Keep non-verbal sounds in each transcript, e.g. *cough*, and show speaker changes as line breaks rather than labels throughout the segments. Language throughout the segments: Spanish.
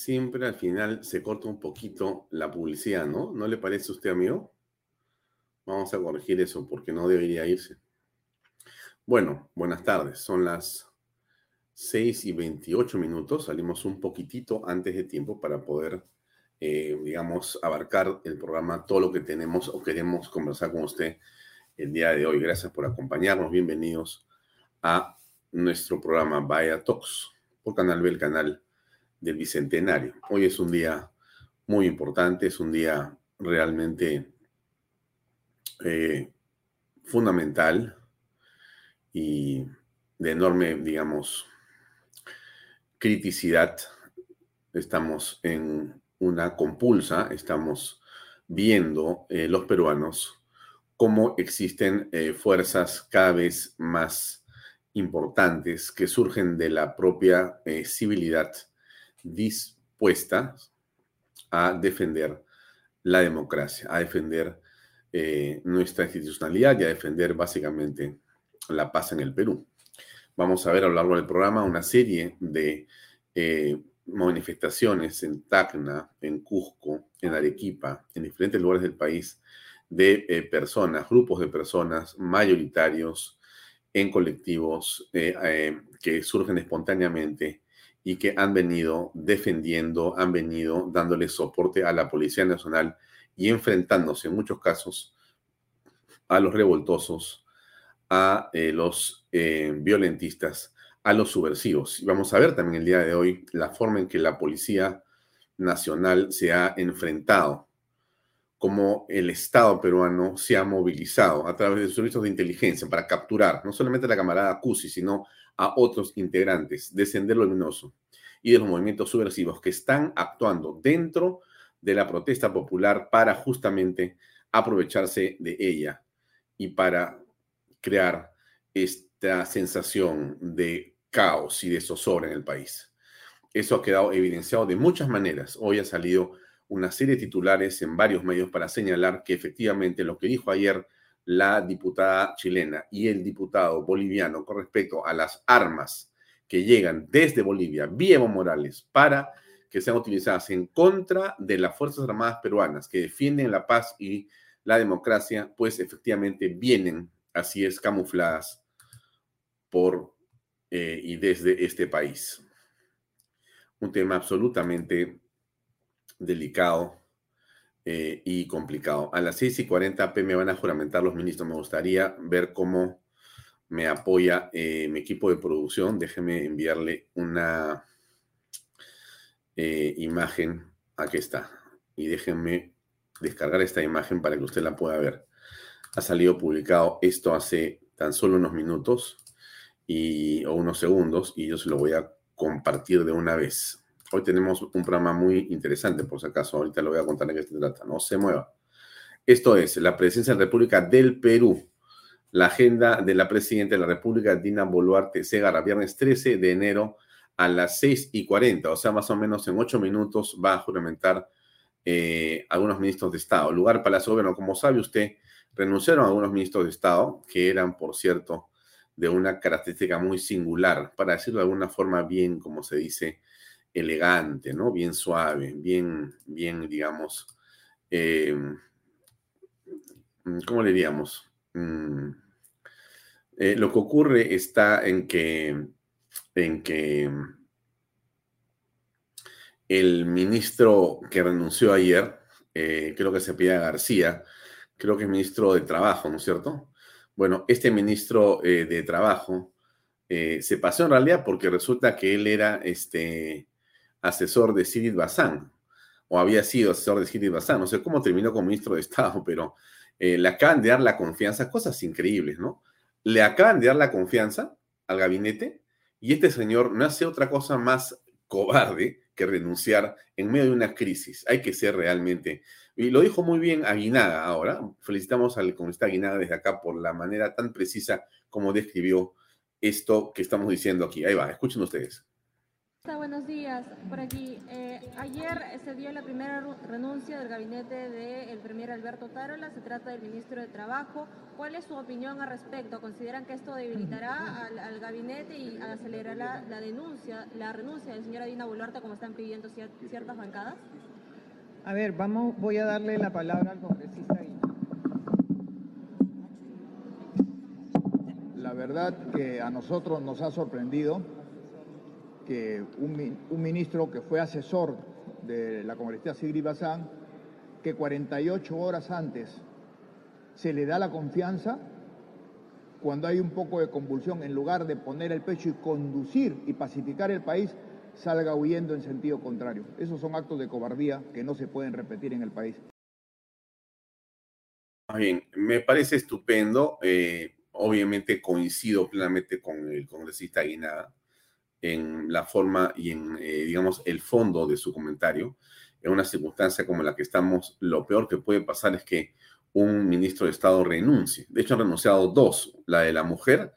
Siempre al final se corta un poquito la publicidad, ¿no? ¿No le parece a usted, amigo? Vamos a corregir eso porque no debería irse. Bueno, buenas tardes. Son las 6 y 28 minutos. Salimos un poquitito antes de tiempo para poder, eh, digamos, abarcar el programa, todo lo que tenemos o queremos conversar con usted el día de hoy. Gracias por acompañarnos. Bienvenidos a nuestro programa Vaya Talks por Canal B, el canal del Bicentenario. Hoy es un día muy importante, es un día realmente eh, fundamental y de enorme, digamos, criticidad. Estamos en una compulsa, estamos viendo eh, los peruanos cómo existen eh, fuerzas cada vez más importantes que surgen de la propia civilidad dispuestas a defender la democracia, a defender eh, nuestra institucionalidad y a defender básicamente la paz en el Perú. Vamos a ver a lo largo del programa una serie de eh, manifestaciones en Tacna, en Cusco, en Arequipa, en diferentes lugares del país, de eh, personas, grupos de personas mayoritarios en colectivos que surgen espontáneamente y que han venido defendiendo, han venido dándole soporte a la Policía Nacional y enfrentándose en muchos casos a los revoltosos, a eh, los eh, violentistas, a los subversivos. Y vamos a ver también el día de hoy la forma en que la Policía Nacional se ha enfrentado, cómo el Estado peruano se ha movilizado a través de sus servicios de inteligencia para capturar no solamente a la camarada Cusi, sino a otros integrantes de Sendero Luminoso y de los movimientos subversivos que están actuando dentro de la protesta popular para justamente aprovecharse de ella y para crear esta sensación de caos y de zozobra en el país. Eso ha quedado evidenciado de muchas maneras. Hoy ha salido una serie de titulares en varios medios para señalar que efectivamente lo que dijo ayer la diputada chilena y el diputado boliviano con respecto a las armas que llegan desde Bolivia vía Morales para que sean utilizadas en contra de las Fuerzas Armadas peruanas que defienden la paz y la democracia, pues efectivamente vienen, así es, camufladas por eh, y desde este país. Un tema absolutamente delicado, eh, y complicado. A las 6 y 40 p me van a juramentar los ministros. Me gustaría ver cómo me apoya eh, mi equipo de producción. Déjeme enviarle una eh, imagen. Aquí está. Y déjenme descargar esta imagen para que usted la pueda ver. Ha salido publicado esto hace tan solo unos minutos y, o unos segundos y yo se lo voy a compartir de una vez. Hoy tenemos un programa muy interesante, por si acaso. Ahorita lo voy a contar de qué se trata. No se mueva. Esto es la presidencia de la República del Perú. La agenda de la presidenta de la República, Dina Boluarte Segarra, viernes 13 de enero a las 6 y 40, o sea, más o menos en 8 minutos va a juramentar eh, algunos ministros de Estado. Lugar Palacio Gobierno, como sabe usted, renunciaron a algunos ministros de Estado, que eran, por cierto, de una característica muy singular, para decirlo de alguna forma bien, como se dice, elegante, ¿no? Bien suave, bien, bien, digamos, eh, ¿cómo le diríamos? Mm, eh, lo que ocurre está en que, en que el ministro que renunció ayer, eh, creo que se pide García, creo que es ministro de Trabajo, ¿no es cierto? Bueno, este ministro de Trabajo se pasó en realidad porque resulta que él era este, asesor de Sidit Bazán, o había sido asesor de Sidit Bazán, no sé cómo terminó como ministro de Estado, *laughs* pero le acaban de dar la confianza, cosas increíbles, ¿no? Le acaban de dar la confianza al gabinete y este señor no hace otra cosa más cobarde que renunciar en medio de una crisis. Hay que ser realmente. Y lo dijo muy bien Aguinaga ahora. Felicitamos al comunista Aguinaga desde acá por la manera tan precisa como describió esto que estamos diciendo aquí. Ahí va, escuchen ustedes.
Buenos días, por aquí. Eh, ayer se dio la primera renuncia del gabinete del primer Alberto Tarola, se trata del ministro de Trabajo. ¿Cuál es su opinión al respecto? ¿Consideran que esto debilitará al, gabinete y acelerará la, denuncia, la renuncia del señor Adina Boluarte como están pidiendo ciertas bancadas?
A ver, vamos, voy a darle la palabra al congresista
La verdad que a nosotros nos ha sorprendido que un, ministro que fue asesor de la congresista Sigrid Bazán, que 48 horas antes se le da la confianza, cuando hay un poco de convulsión, en lugar de poner el pecho y conducir y pacificar el país, salga huyendo en sentido contrario. Esos son actos de cobardía que no se pueden repetir en el país.
Bien, me parece estupendo. Eh, obviamente coincido plenamente con el congresista Guinada en la forma y en, eh, digamos, el fondo de su comentario. En una circunstancia como la que estamos, lo peor que puede pasar es que un ministro de Estado renuncie. De hecho, han renunciado dos, la de la mujer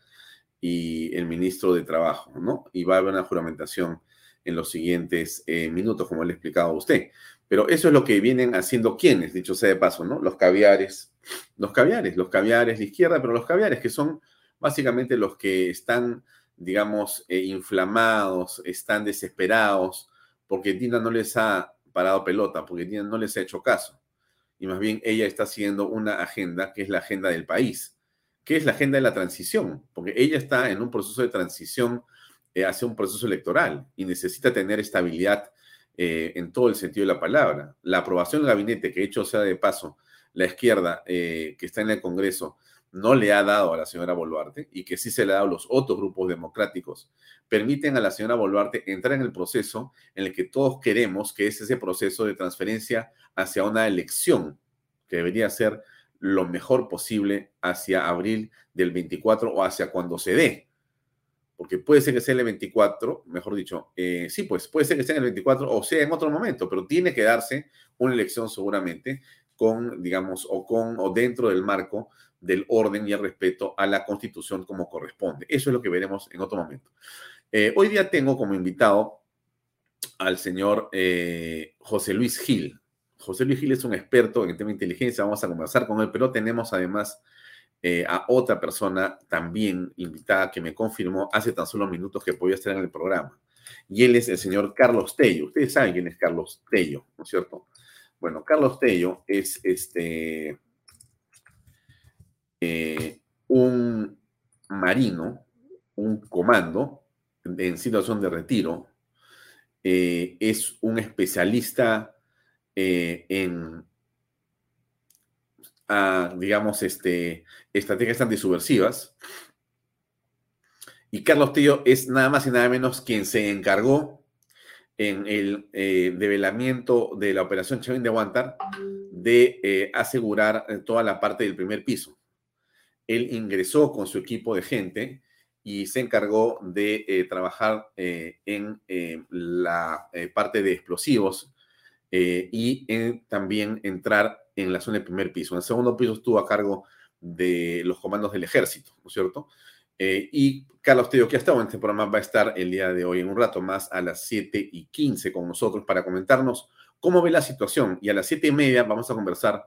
y el ministro de Trabajo, ¿no? Y va a haber una juramentación en los siguientes eh, minutos, como le he explicado a usted. Pero eso es lo que vienen haciendo quienes, dicho sea de paso, ¿no? Los caviares, los caviares, los caviares, la izquierda, pero los caviares que son básicamente los que están digamos, eh, inflamados, están desesperados, porque Tina no les ha parado pelota, porque Tina no les ha hecho caso. Y más bien ella está haciendo una agenda que es la agenda del país, que es la agenda de la transición, porque ella está en un proceso de transición eh, hacia un proceso electoral y necesita tener estabilidad eh, en todo el sentido de la palabra. La aprobación del gabinete, que hecho sea de paso, la izquierda que está en el Congreso, no le ha dado a la señora Boluarte y que sí se le ha dado a los otros grupos democráticos, permiten a la señora Boluarte entrar en el proceso en el que todos queremos, que es ese proceso de transferencia hacia una elección, que debería ser lo mejor posible hacia abril del 24 o hacia cuando se dé. Porque puede ser que sea el 24, mejor dicho, eh, sí, pues puede ser que sea en el 24 o sea en otro momento, pero tiene que darse una elección seguramente con, digamos, o con o dentro del marco del orden y el respeto a la Constitución como corresponde. Eso es lo que veremos en otro momento. Eh, hoy día tengo como invitado al señor eh, José Luis Gil. José Luis Gil es un experto en el tema de inteligencia, vamos a conversar con él, pero tenemos además eh, a otra persona también invitada que me confirmó hace tan solo minutos que podía estar en el programa. Y él es el señor Carlos Tello. Ustedes saben quién es Carlos Tello, ¿no es cierto? Bueno, Carlos Tello es este eh, un marino, un comando en situación de retiro, eh, es un especialista eh, en, ah, digamos, este, estrategias antisubversivas. Y Carlos Tío es nada más y nada menos quien se encargó en el develamiento de la operación Chavín de Aguantar de asegurar toda la parte del primer piso él ingresó con su equipo de gente y se encargó de eh, trabajar eh, en eh, la parte de explosivos y también entrar en la zona del primer piso. En el segundo piso estuvo a cargo de los comandos del ejército, ¿no es cierto? Y Carlos Teo, que ha estado en este programa, va a estar el día de hoy en un rato más a las 7 y 15 con nosotros para comentarnos cómo ve la situación. Y a las 7 y media vamos a conversar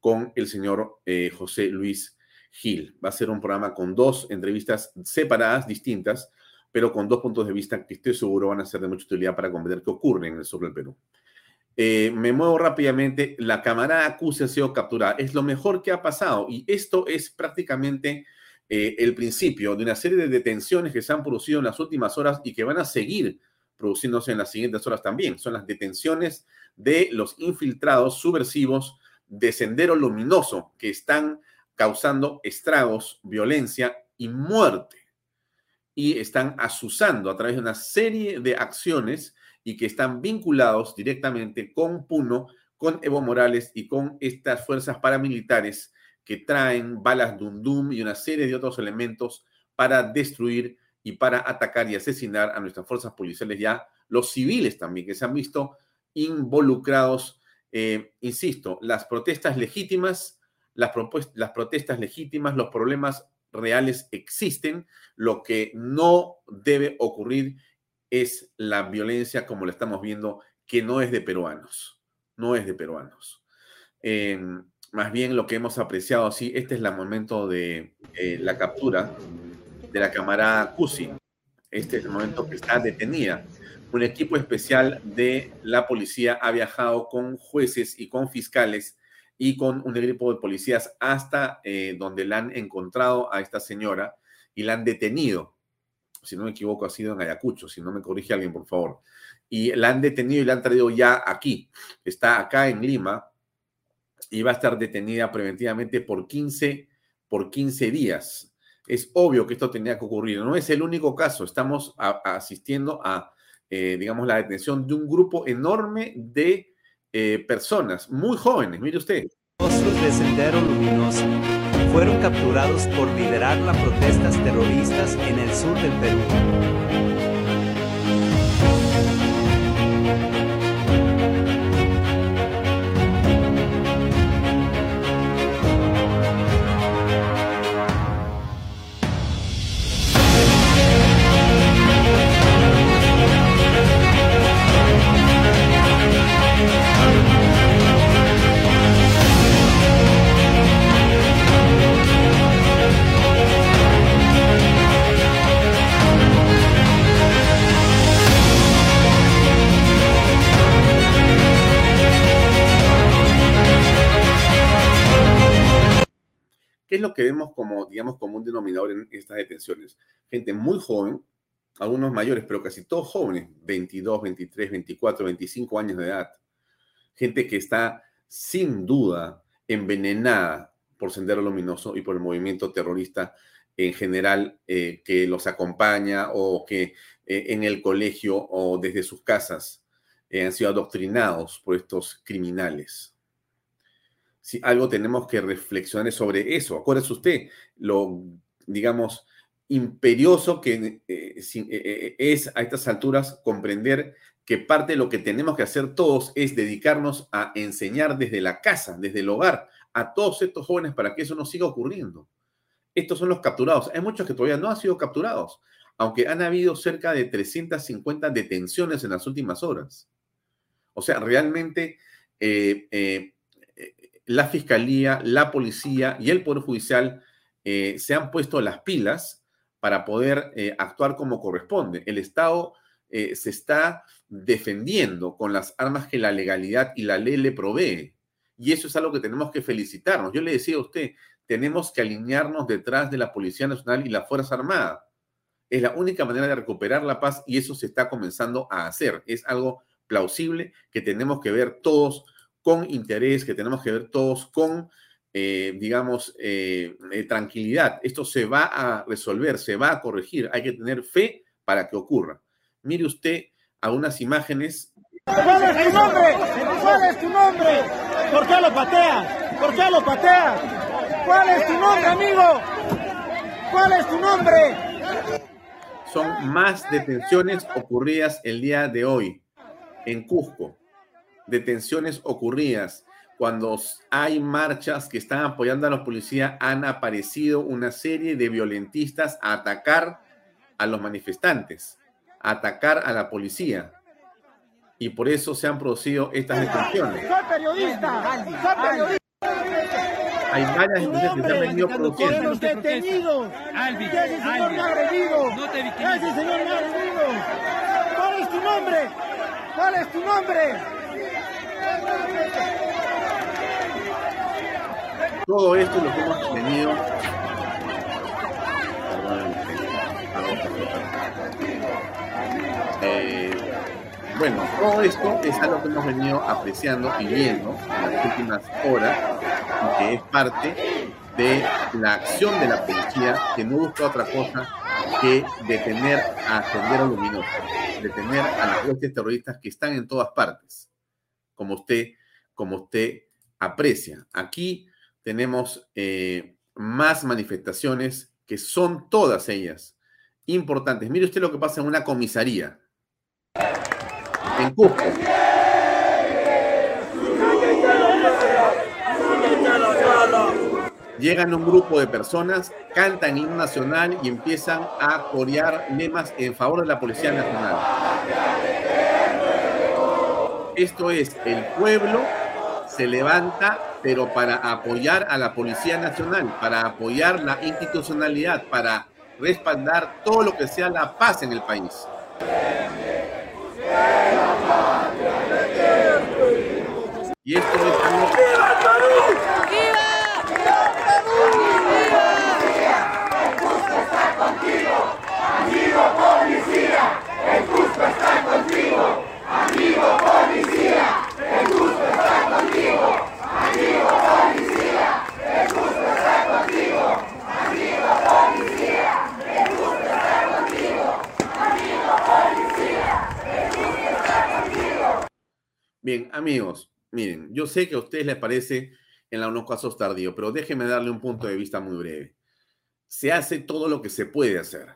con el señor José Luis Gil. Va a ser un programa con dos entrevistas separadas, distintas, pero con dos puntos de vista que estoy seguro van a ser de mucha utilidad para comprender qué ocurre en el sur del Perú. Eh, me muevo rápidamente. La camarada acusa ha sido capturada. Es lo mejor que ha pasado y esto es prácticamente eh, el principio de una serie de detenciones que se han producido en las últimas horas y que van a seguir produciéndose en las siguientes horas también. Son las detenciones de los infiltrados subversivos de Sendero Luminoso que están causando estragos, violencia y muerte. Y están asusando a través de una serie de acciones y que están vinculados directamente con Puno, con Evo Morales y con estas fuerzas paramilitares que traen balas Dundum y una serie de otros elementos para destruir y para atacar y asesinar a nuestras fuerzas policiales ya, los civiles también, que se han visto involucrados, eh, insisto, las protestas legítimas, las, las protestas legítimas, los problemas reales existen, lo que no debe ocurrir es la violencia como la estamos viendo, que no es de peruanos, no es de peruanos. Em, más bien lo que hemos apreciado, sí, este es el momento de eh, la captura de la camarada Cusi. Este es el momento que está detenida. Un equipo especial de la policía ha viajado con jueces y con fiscales y con un equipo de policías hasta eh, donde la han encontrado a esta señora y la han detenido. Si no me equivoco, ha sido en Ayacucho, si no me corrige alguien, por favor. Y la han detenido y la han traído ya aquí. Está acá en Lima, y va a estar detenida preventivamente por 15, por 15 días. Es obvio que esto tenía que ocurrir. No es el único caso. Estamos asistiendo a, eh, digamos, la detención de un grupo enorme de eh, personas muy jóvenes. Mire usted.
Monstruos de Sendero Luminoso fueron capturados por liderar las protestas terroristas en el sur del Perú.
Lo que vemos como, digamos, como un denominador en estas detenciones? Gente muy joven, algunos mayores, pero casi todos jóvenes, 22, 23, 24, 25 años de edad. Gente que está sin duda envenenada por Sendero Luminoso y por el movimiento terrorista en general eh, que los acompaña o que eh, en el colegio o desde sus casas eh, han sido adoctrinados por estos criminales si algo tenemos que reflexionar sobre eso. Acuérdese usted, lo, digamos, imperioso que eh, eh, eh, es a estas alturas comprender que parte de lo que tenemos que hacer todos es dedicarnos a enseñar desde la casa, desde el hogar, a todos estos jóvenes para que eso no siga ocurriendo. Estos son los capturados. Hay muchos que todavía no han sido capturados, aunque han habido cerca de 350 detenciones en las últimas horas. O sea, realmente la fiscalía, la policía y el Poder Judicial eh, se han puesto las pilas para poder eh, actuar como corresponde. El Estado eh, se está defendiendo con las armas que la legalidad y la ley le provee. Y eso es algo que tenemos que felicitarnos. Yo le decía a usted, tenemos que alinearnos detrás de la Policía Nacional y la Fuerza Armada. Es la única manera de recuperar la paz y eso se está comenzando a hacer. Es algo plausible que tenemos que ver todos con interés, que tenemos que ver todos con, eh, digamos, eh, eh, tranquilidad. Esto se va a resolver, se va a corregir. Hay que tener fe para que ocurra. Mire usted algunas imágenes.
¿Cuál es tu nombre? ¿Cuál es tu nombre? ¿Por qué lo pateas? ¿Por qué lo pateas? ¿Cuál es tu nombre, amigo? ¿Cuál es tu nombre?
Son más detenciones ocurridas el día de hoy en Cusco detenciones ocurridas, cuando hay marchas que están apoyando a los policías, han aparecido una serie de violentistas a atacar a los manifestantes, a atacar a la policía. Y por eso se han producido estas detenciones.
Soy periodista, soy periodista.
Hay varias detenciones que se han venido produciendo.
detenidos. Alvin, ese señor me ha agredido. No te ese señor me ha agredido. ¿Cuál es tu nombre? ¿Cuál es tu nombre?
Todo esto lo que hemos tenido. Eh, Bueno, todo esto es algo que hemos venido apreciando y viendo en las últimas horas y que es parte de la acción de la policía que no busca otra cosa que detener a Sendero Luminoso, detener a las huestes terroristas que están en todas partes, como usted, como usted aprecia. Aquí tenemos eh, más manifestaciones que son todas ellas importantes. Mire usted lo que pasa en una comisaría en Cusco. Llegan un grupo de personas, cantan himno nacional y empiezan a corear lemas en favor de la Policía Nacional. Esto es, el pueblo se levanta, pero para apoyar a la Policía Nacional, para apoyar la institucionalidad, para respaldar todo lo que sea la paz en el país. ¡Viva Perú! ¡Viva!
¡El Cusco está contigo! ¡Amigo policía! ¡El Cusco está contigo! ¡Amigo policía! ¡El Cusco está contigo! ¡Amigo policía! ¡El Cusco está contigo! ¡Amigo policía! ¡El Cusco está contigo! ¡Amigo policía! ¡El Cusco está contigo!
Bien, amigos, Miren, yo sé que a ustedes les parece en algunos casos tardío, pero déjenme darle un punto de vista muy breve. Se hace todo lo que se puede hacer.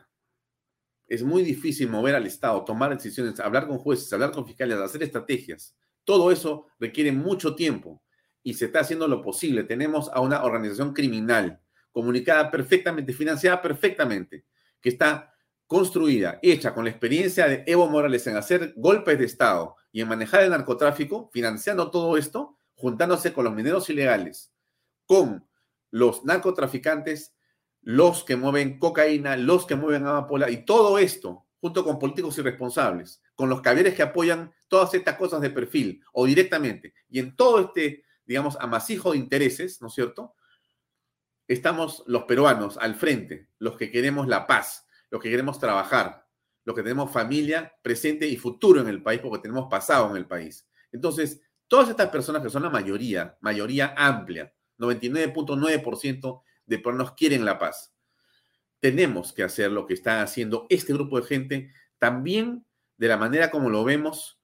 Es muy difícil mover al Estado, tomar decisiones, hablar con jueces, hablar con fiscales, hacer estrategias. Todo eso requiere mucho tiempo y se está haciendo lo posible. Tenemos a una organización criminal comunicada perfectamente, financiada perfectamente, que está construida, hecha con la experiencia de Evo Morales en hacer golpes de Estado y en manejar el narcotráfico, financiando todo esto, juntándose con los mineros ilegales, con los narcotraficantes, los que mueven cocaína, los que mueven amapola y todo esto, junto con políticos irresponsables, con los caballeros que apoyan todas estas cosas de perfil o directamente, y en todo este, digamos, amasijo de intereses, ¿no es cierto? Estamos los peruanos al frente, los que queremos la paz, los que queremos trabajar, los que tenemos familia, presente y futuro en el país, porque tenemos pasado en el país. Entonces, todas estas personas que son la mayoría, mayoría amplia, 99.9% de peruanos quieren la paz. Tenemos que hacer lo que está haciendo este grupo de gente, también de la manera como lo vemos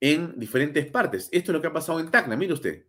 en diferentes partes. Esto es lo que ha pasado en Tacna, mire usted.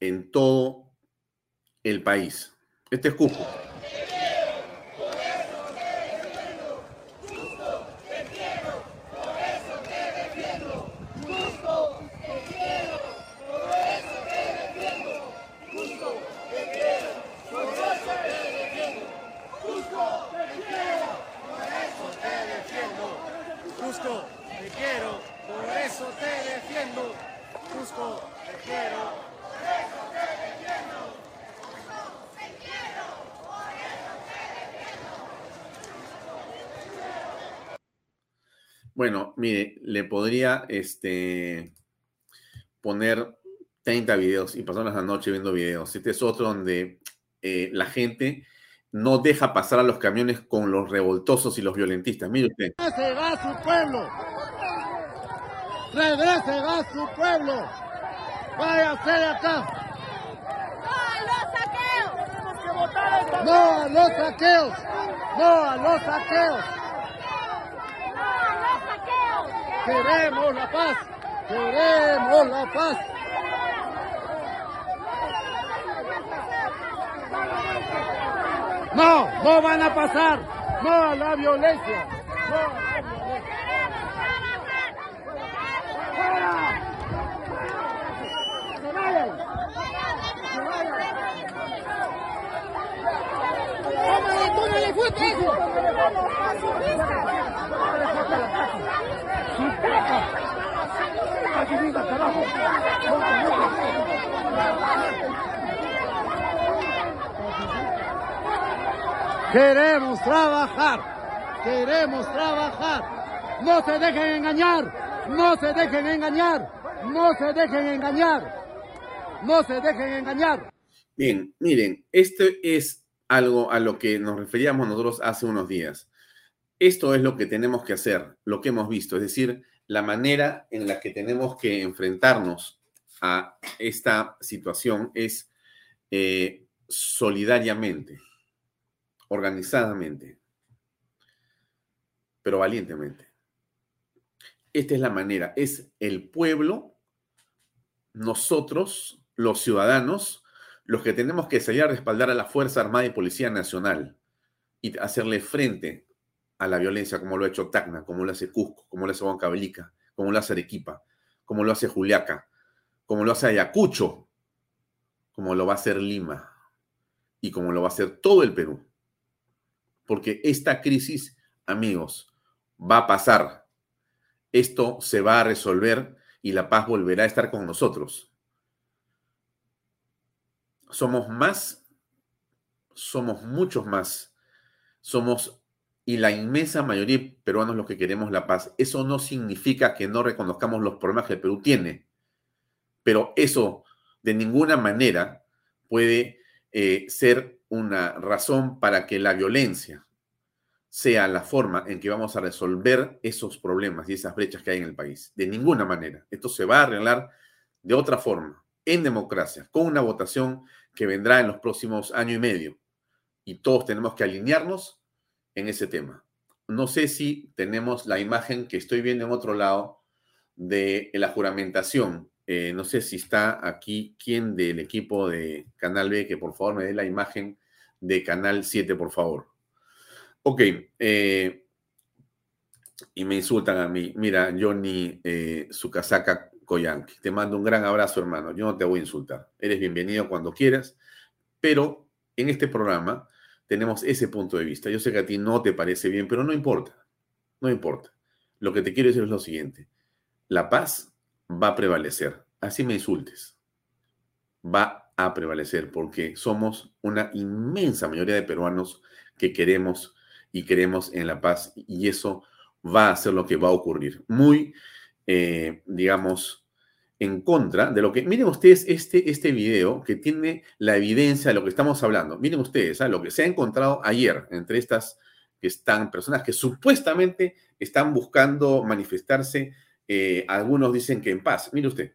En todo el país. Este es. Cusco. Bueno, mire, le podría este, poner 30 videos y pasar la noche viendo videos. Este es otro donde eh, la gente no deja pasar a los camiones con los revoltosos y los violentistas. Mire usted.
Regrese a su pueblo. Regrese a su pueblo. Váyase de acá. ¡No a los saqueos! ¡No a los saqueos! ¡Queremos la paz! ¡Queremos la paz! No, no van a pasar. No a la violencia. No a la violencia. ¡Fuera! ¡Se vayan! ¡Se vayan! ¡Tómale, tómale fuerte eso! Queremos trabajar, queremos trabajar. No se dejen engañar, no se dejen engañar, no se dejen engañar, no se dejen engañar.
Bien, miren, esto es algo a lo que nos referíamos nosotros hace unos días. Esto es lo que tenemos que hacer, lo que hemos visto, es decir, la manera en la que tenemos que enfrentarnos a esta situación es eh, solidariamente, organizadamente, pero valientemente. Esta es la manera, es el pueblo, nosotros, los ciudadanos, los que tenemos que salir a respaldar a la Fuerza Armada y Policía Nacional y hacerle frente a la violencia como lo ha hecho Tacna, como lo hace Cusco, como lo hace Huancavelica, como lo hace Arequipa, como lo hace Juliaca, como lo hace Ayacucho, como lo va a hacer Lima y como lo va a hacer todo el Perú. Porque esta crisis, amigos, va a pasar. Esto se va a resolver y la paz volverá a estar con nosotros. Somos más, somos muchos más. Somos y la inmensa mayoría de peruanos los que queremos la paz. Eso no significa que no reconozcamos los problemas que el Perú tiene, pero eso de ninguna manera puede eh, ser una razón para que la violencia sea la forma en que vamos a resolver esos problemas y esas brechas que hay en el país. De ninguna manera. Esto se va a arreglar de otra forma, en democracia, con una votación que vendrá en los próximos año y medio. Y todos tenemos que alinearnos en ese tema. No sé si tenemos la imagen que estoy viendo en otro lado de la juramentación. Eh, no sé si está aquí quien del equipo de Canal B, que por favor me dé la imagen de Canal 7, por favor. Ok. Eh, y me insultan a mí. Mira, Johnny eh, Sukasaka Koyanki. Te mando un gran abrazo, hermano. Yo no te voy a insultar. Eres bienvenido cuando quieras. Pero en este programa tenemos ese punto de vista. Yo sé que a ti no te parece bien, pero no importa, no importa. Lo que te quiero decir es lo siguiente, la paz va a prevalecer, así me insultes, va a prevalecer porque somos una inmensa mayoría de peruanos que queremos y queremos en la paz y eso va a ser lo que va a ocurrir. Muy, eh, digamos, en contra de lo que... Miren ustedes este, este video que tiene la evidencia de lo que estamos hablando. Miren ustedes ¿ah? lo que se ha encontrado ayer entre estas que están, personas que supuestamente están buscando manifestarse. Eh, algunos dicen que en paz. Mire usted.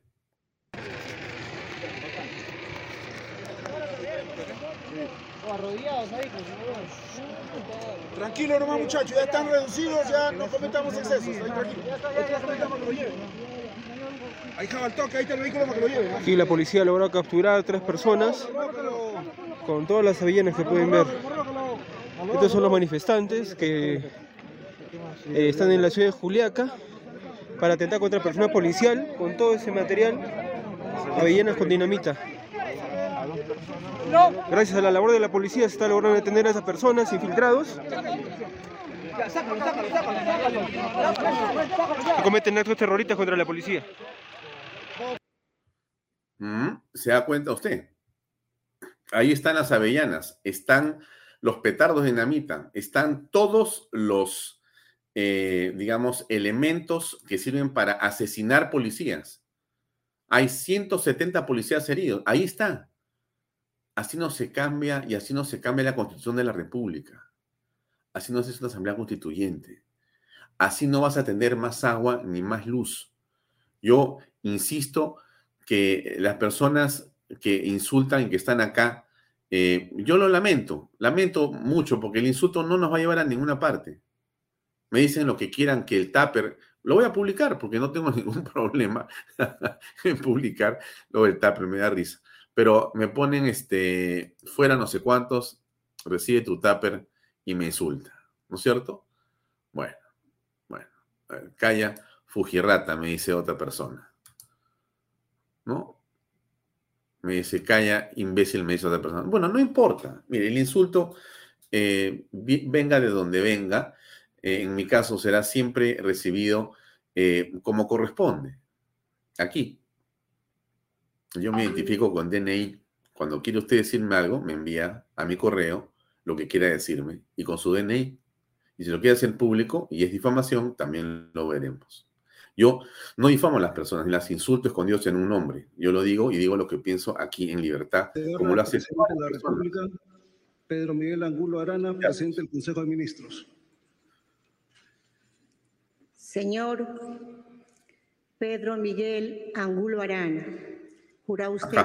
Tranquilo nomás muchachos, ya están reducidos, ya no cometamos excesos. tranquilo. Ahí al toque, ahí está el vehículo para que lo lleven.
Aquí la policía logró capturar a tres personas con todas las avellanas que pueden ver. Estos son los manifestantes que eh, están en la ciudad de Juliaca para atentar contra personal policial con todo ese material, avellanas con dinamita. Gracias a la labor de la policía se está logrando detener a esas personas infiltrados que cometen actos terroristas contra la policía.
Mm, ¿Se da cuenta usted? Ahí están las avellanas, están los petardos de dinamita, están todos los eh, digamos, elementos que sirven para asesinar policías. Hay 170 policías heridos. Ahí está. Así no se cambia y así no se cambia la constitución de la República. Así no se hace una asamblea constituyente. Así no vas a tener más agua ni más luz. Yo insisto que las personas que insultan y que están acá, eh, yo lo lamento, lamento mucho porque el insulto no nos va a llevar a ninguna parte. Me dicen lo que quieran que el tupper, lo voy a publicar porque no tengo *laughs* ningún problema *laughs* en publicar lo del tupper, me da risa. Pero me ponen este, fuera no sé cuántos, recibe tu tupper y me insulta, ¿no es cierto? Bueno, bueno, calla, Fujirrata, me dice otra persona. ¿No? Me dice, calla, imbécil, me dice otra persona. Bueno, no importa. Mire, el insulto, eh, venga de donde venga, eh, en mi caso será siempre recibido eh, como corresponde. Aquí. Yo me identifico con DNI. Cuando quiere usted decirme algo, me envía a mi correo lo que quiera decirme y con su DNI. Y si lo quiere hacer público y es difamación, también lo veremos. Yo no difamo a las personas, las insulto escondidos en un nombre. Yo lo digo y digo lo que pienso aquí en libertad, como lo hace
la República, Pedro Miguel Angulo Arana, presidente del Consejo de Ministros.
Señor Pedro Miguel Angulo Arana, jura usted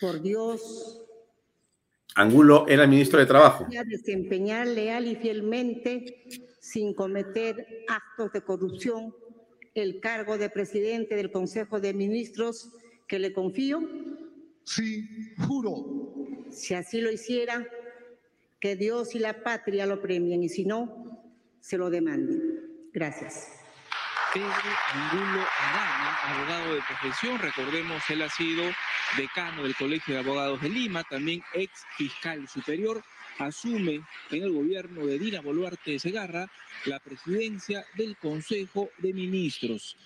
por Dios.
Angulo era ministro de Trabajo.
Desempeñar leal y fielmente, sin cometer actos de corrupción, el cargo de presidente del Consejo de Ministros que le confío?
Sí, juro.
Si así lo hiciera, que Dios y la patria lo premien y si no, se lo demanden. Gracias.
Pedro Angulo Arana, abogado de profesión, recordemos, él ha sido decano del Colegio de Abogados de Lima, también ex fiscal superior, asume en el gobierno de Dina Boluarte de Segarra la presidencia del Consejo de Ministros.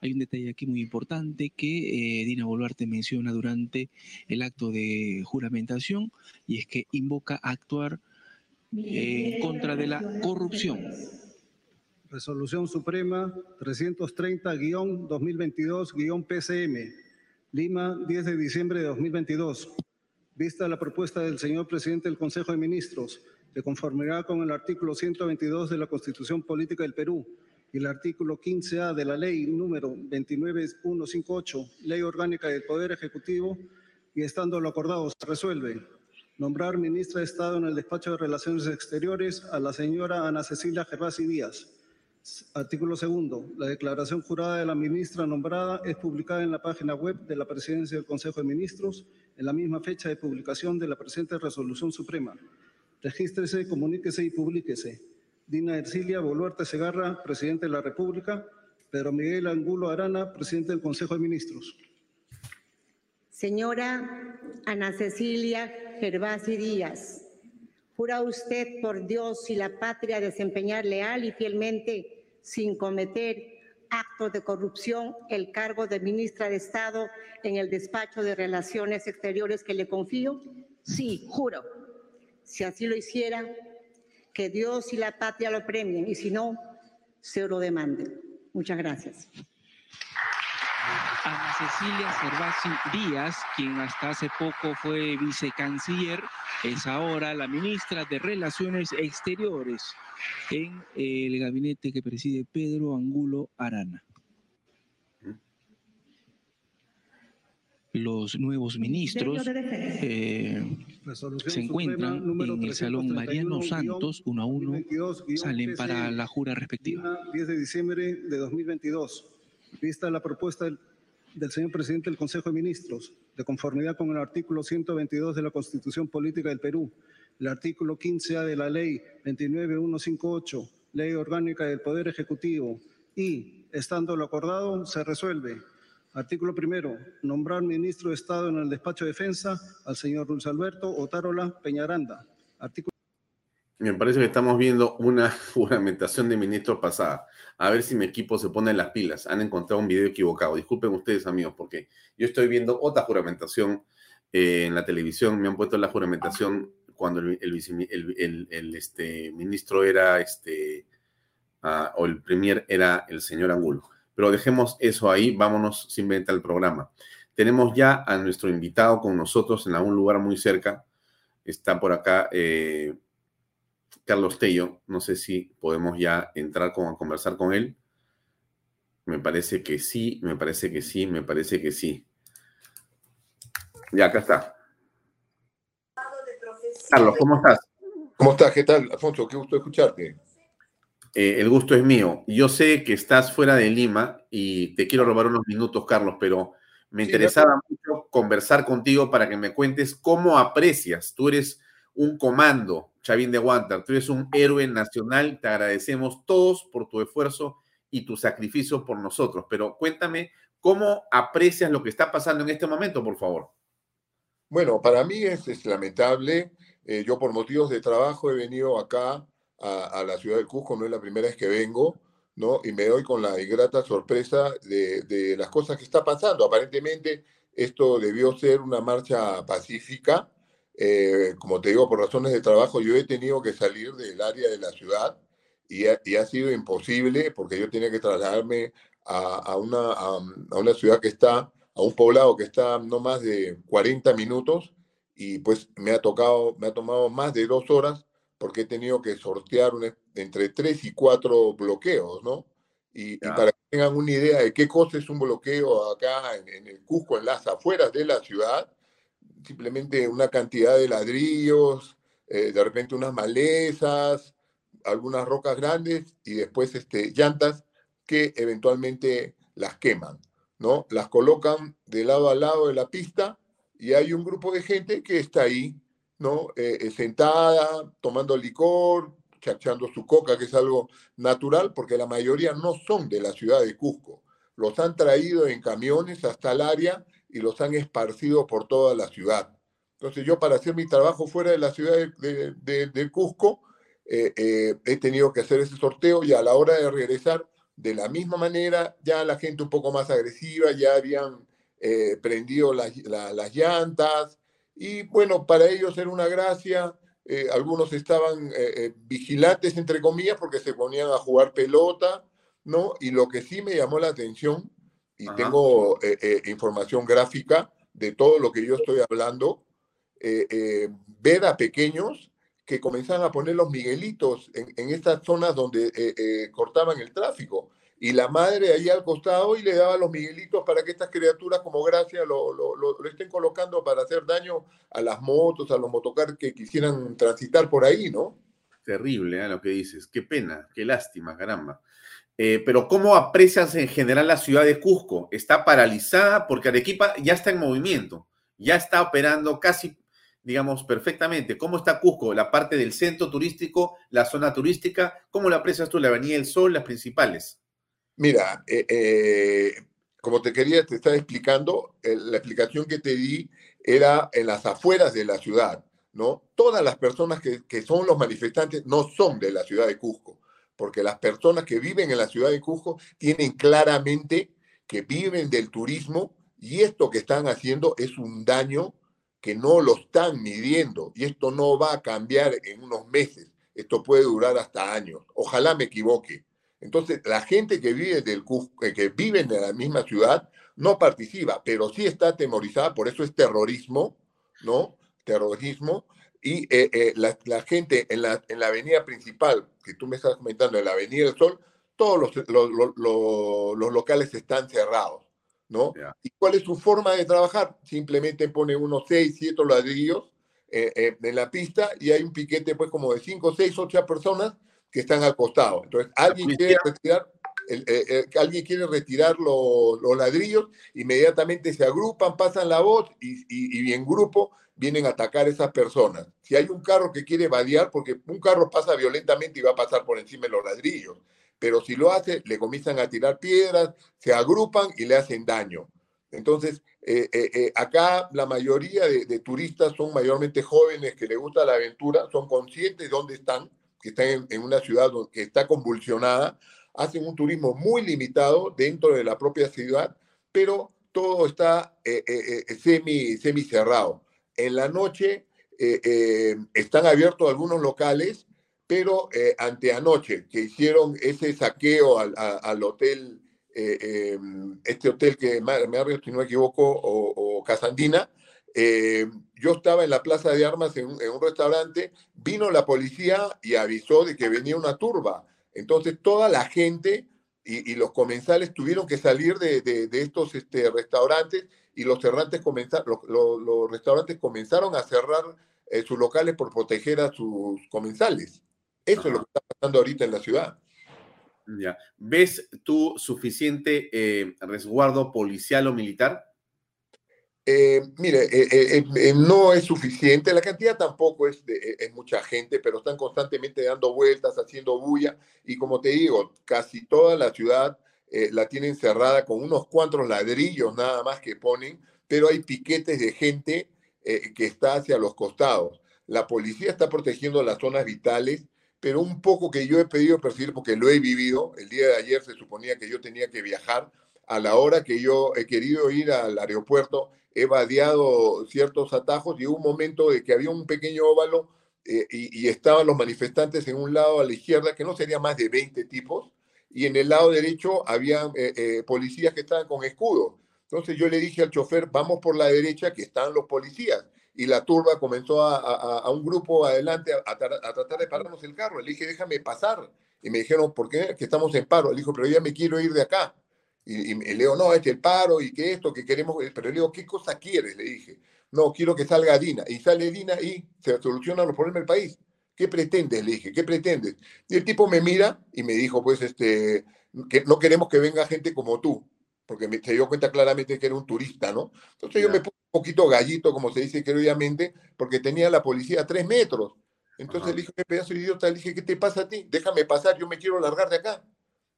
Hay un detalle aquí muy importante que eh, Dina Boluarte menciona durante el acto de juramentación y es que invoca a actuar en contra de la corrupción.
Resolución Suprema 330-2022-PCM, Lima, 10 de diciembre de 2022. Vista la propuesta del señor presidente del Consejo de Ministros, de conformidad con el artículo 122 de la Constitución Política del Perú y el artículo 15A de la ley número 29158, Ley Orgánica del Poder Ejecutivo, y estando lo acordado, se resuelve nombrar ministra de Estado en el Despacho de Relaciones Exteriores a la señora Ana Cecilia Gervasi Díaz. Artículo segundo. La declaración jurada de la ministra nombrada es publicada en la página web de la Presidencia del Consejo de Ministros en la misma fecha de publicación de la presente resolución suprema. Regístrese, comuníquese y publíquese. Dina Ercilia Boluarte Segarra, Presidente de la República. Pedro Miguel Angulo Arana, Presidente del Consejo de Ministros.
Señora Ana Cecilia Gervasi Díaz, ¿jura usted por Dios y la patria desempeñar leal y fielmente, sin cometer actos de corrupción, el cargo de ministra de Estado en el despacho de Relaciones Exteriores que le confío? Sí, juro. Si así lo hiciera, que Dios y la patria lo premien y si no, se lo demanden. Muchas gracias.
Ana Cecilia Cervasi Díaz, quien hasta hace poco fue vicecanciller, es ahora la ministra de Relaciones Exteriores en el gabinete que preside Pedro Angulo Arana. Los nuevos ministros eh, se encuentran en el Salón Mariano Santos, uno a uno, salen para la jura respectiva.
10 de diciembre de 2022. Vista la propuesta del, del señor presidente del Consejo de Ministros, de conformidad con el artículo 122 de la Constitución Política del Perú, el artículo 15A de la Ley 29158, Ley Orgánica del Poder Ejecutivo, y, estando lo acordado, se resuelve Artículo primero, nombrar ministro de Estado en el despacho de defensa al señor Luis Alberto Otárola Peñaranda.
Me parece que estamos viendo una *laughs* juramentación de ministro pasada. A ver si mi equipo se pone en las pilas. Han encontrado un video equivocado. Disculpen ustedes, amigos, porque yo estoy viendo otra juramentación eh, en la televisión. Me han puesto la juramentación cuando el, el, este, ministro era este, ah, o el premier era el señor Angulo. Pero dejemos eso ahí, vámonos simplemente al programa. Tenemos ya a nuestro invitado con nosotros en algún lugar muy cerca. Está por acá eh, Carlos Tello. No sé si podemos ya entrar con, a conversar con él. Me parece que sí, me parece que sí, me parece que sí. Ya, acá está. Carlos, ¿cómo estás?
¿Cómo estás? ¿Qué tal, Alfonso? Qué gusto escucharte.
Eh, el gusto es mío. Yo sé que estás fuera de Lima y te quiero robar unos minutos, Carlos, pero me interesaba mucho conversar contigo para que me cuentes cómo aprecias. Tú eres un comando, Chavín de Guantar, tú eres un héroe nacional. Te agradecemos todos por tu esfuerzo y tu sacrificio por nosotros. Pero cuéntame cómo aprecias lo que está pasando en este momento, por favor.
Bueno, para mí es, lamentable. Eh, yo por motivos de trabajo he venido acá a, la ciudad de Cusco, no es la primera vez que vengo, ¿no? Y me doy con la grata sorpresa de, las cosas que está pasando. Aparentemente esto debió ser una marcha pacífica. Eh, como te digo, por razones de trabajo yo he tenido que salir del área de la ciudad y ha, sido imposible porque yo tenía que trasladarme a, una, a, una ciudad que está, a un poblado que está no más de 40 minutos y pues me ha tocado, me ha tomado más de dos horas porque he tenido que sortear entre tres y cuatro bloqueos, ¿no? Y, para que tengan una idea de qué cosa es un bloqueo acá en, el Cusco, en las afueras de la ciudad, simplemente una cantidad de ladrillos, eh, de repente unas malezas, algunas rocas grandes y después este, llantas que eventualmente las queman, ¿no? Las colocan de lado a lado de la pista y hay un grupo de gente que está ahí, ¿no? Eh, eh, sentada, tomando licor, chachando su coca, que es algo natural, porque la mayoría no son de la ciudad de Cusco. Los han traído en camiones hasta el área y los han esparcido por toda la ciudad. Entonces yo para hacer mi trabajo fuera de la ciudad de, de Cusco, eh, eh, he tenido que hacer ese sorteo y a la hora de regresar, de la misma manera, ya la gente un poco más agresiva, ya habían eh, prendido las, las llantas y bueno, para ellos era una gracia. algunos estaban vigilantes, entre comillas, porque se ponían a jugar pelota, ¿no? Y lo que sí me llamó la atención, y tengo información gráfica de todo lo que yo estoy hablando, ver a pequeños que comenzaban a poner los miguelitos en, estas zonas donde eh, eh, cortaban el tráfico. Y la madre ahí al costado y le daba los miguelitos para que estas criaturas como gracia lo, lo, estén colocando para hacer daño a las motos, a los motocar que quisieran transitar por ahí, ¿no?
Terrible ¿eh? lo que dices. Qué pena, qué lástima, caramba. Pero ¿cómo aprecias en general la ciudad de Cusco? ¿Está paralizada? Porque Arequipa ya está en movimiento, ya está operando casi digamos, perfectamente cómo está Cusco, la parte del centro turístico, la zona turística, cómo la aprecias tú, la Avenida del Sol, las principales.
Mira, eh, eh, como te quería, te estaba explicando, la explicación que te di era en las afueras de la ciudad, ¿no? Todas las personas que, que son los manifestantes no son de la ciudad de Cusco, porque las personas que viven en la ciudad de Cusco tienen claramente que viven del turismo y esto que están haciendo es un daño que no lo están midiendo y esto no va a cambiar en unos meses. Esto puede durar hasta años. Ojalá me equivoque. Entonces, la gente que vive, del, eh, que vive en la misma ciudad no participa, pero sí está atemorizada, por eso es terrorismo, ¿no? Terrorismo. Y eh, eh, la, gente en la, en la avenida principal, que tú me estás comentando, en la Avenida del Sol, todos los, los locales están cerrados. ¿no? ¿Y cuál es su forma de trabajar? Simplemente pone unos 6, 7 ladrillos eh, eh, en la pista y hay un piquete pues como de 5, 6, 8 personas que están al costado. Entonces, alguien quiere retirar, eh, alguien quiere retirar los, ladrillos, inmediatamente se agrupan, pasan la voz y, y, en grupo vienen a atacar a esas personas. Si hay un carro que quiere vadear, porque un carro pasa violentamente y va a pasar por encima de los ladrillos pero si lo hace, le comienzan a tirar piedras, se agrupan y le hacen daño. Entonces, eh, eh, eh, acá la mayoría de, turistas son mayormente jóvenes que les gusta la aventura, son conscientes de dónde están, que están en, una ciudad que está convulsionada, hacen un turismo muy limitado dentro de la propia ciudad, pero todo está semi, semi cerrado. En la noche están abiertos algunos locales, pero eh, anteanoche que hicieron ese saqueo al, hotel, eh, eh, este hotel que Marriott, si no me equivoco, o, Casandina, eh, yo estaba en la plaza de armas en, un- restaurante, vino la policía y avisó de que venía una turba. Entonces toda la gente y, los comensales tuvieron que salir de estos este, restaurantes y los, cerrantes comenza- los, los- los restaurantes comenzaron a cerrar eh, sus locales por proteger a sus comensales. Eso es lo que está pasando ahorita en la ciudad.
Ya. ¿Ves tú suficiente eh, resguardo policial o militar?
Eh, mire, eh, eh, eh, eh, no es suficiente, la cantidad tampoco es, de, es mucha gente, pero están constantemente dando vueltas, haciendo bulla, y como te digo, casi toda la ciudad eh, la tienen cerrada con unos cuantos ladrillos nada más que ponen, pero hay piquetes de gente eh, que está hacia los costados. La policía está protegiendo las zonas vitales, pero un poco que yo he pedido percibir, porque lo he vivido, el día de ayer se suponía que yo tenía que viajar, a la hora que yo he querido ir al aeropuerto, he vadeado ciertos atajos y hubo un momento de que había un pequeño óvalo eh, y, y estaban los manifestantes en un lado a la izquierda, que no sería más de 20 tipos, y en el lado derecho había eh, eh, policías que estaban con escudo. Entonces yo le dije al chofer, vamos por la derecha, que están los policías. Y la turba comenzó a, a- un grupo adelante a, a tra- a tratar de pararnos el carro. Le dije, déjame pasar. Y me dijeron, ¿por qué? Que estamos en paro. Le dijo, pero ya me quiero ir de acá. Y, y le digo, no, este es el paro y que esto, que queremos. Pero le digo, ¿qué cosa quieres? Le dije, no, quiero que salga Dina. Y sale Dina y se solucionan los problemas del país. ¿Qué pretendes? Le dije, ¿qué pretendes? Y el tipo me mira y me dijo, pues, este, que no queremos que venga gente como tú, porque me, se dio cuenta claramente que era un turista, ¿no? Entonces yo me puse un poquito gallito, como se dice queridamente, porque tenía la policía a tres metros. Entonces le dije, qué pedazo de idiota, le dije, ¿qué te pasa a ti? Déjame pasar, yo me quiero largar de acá.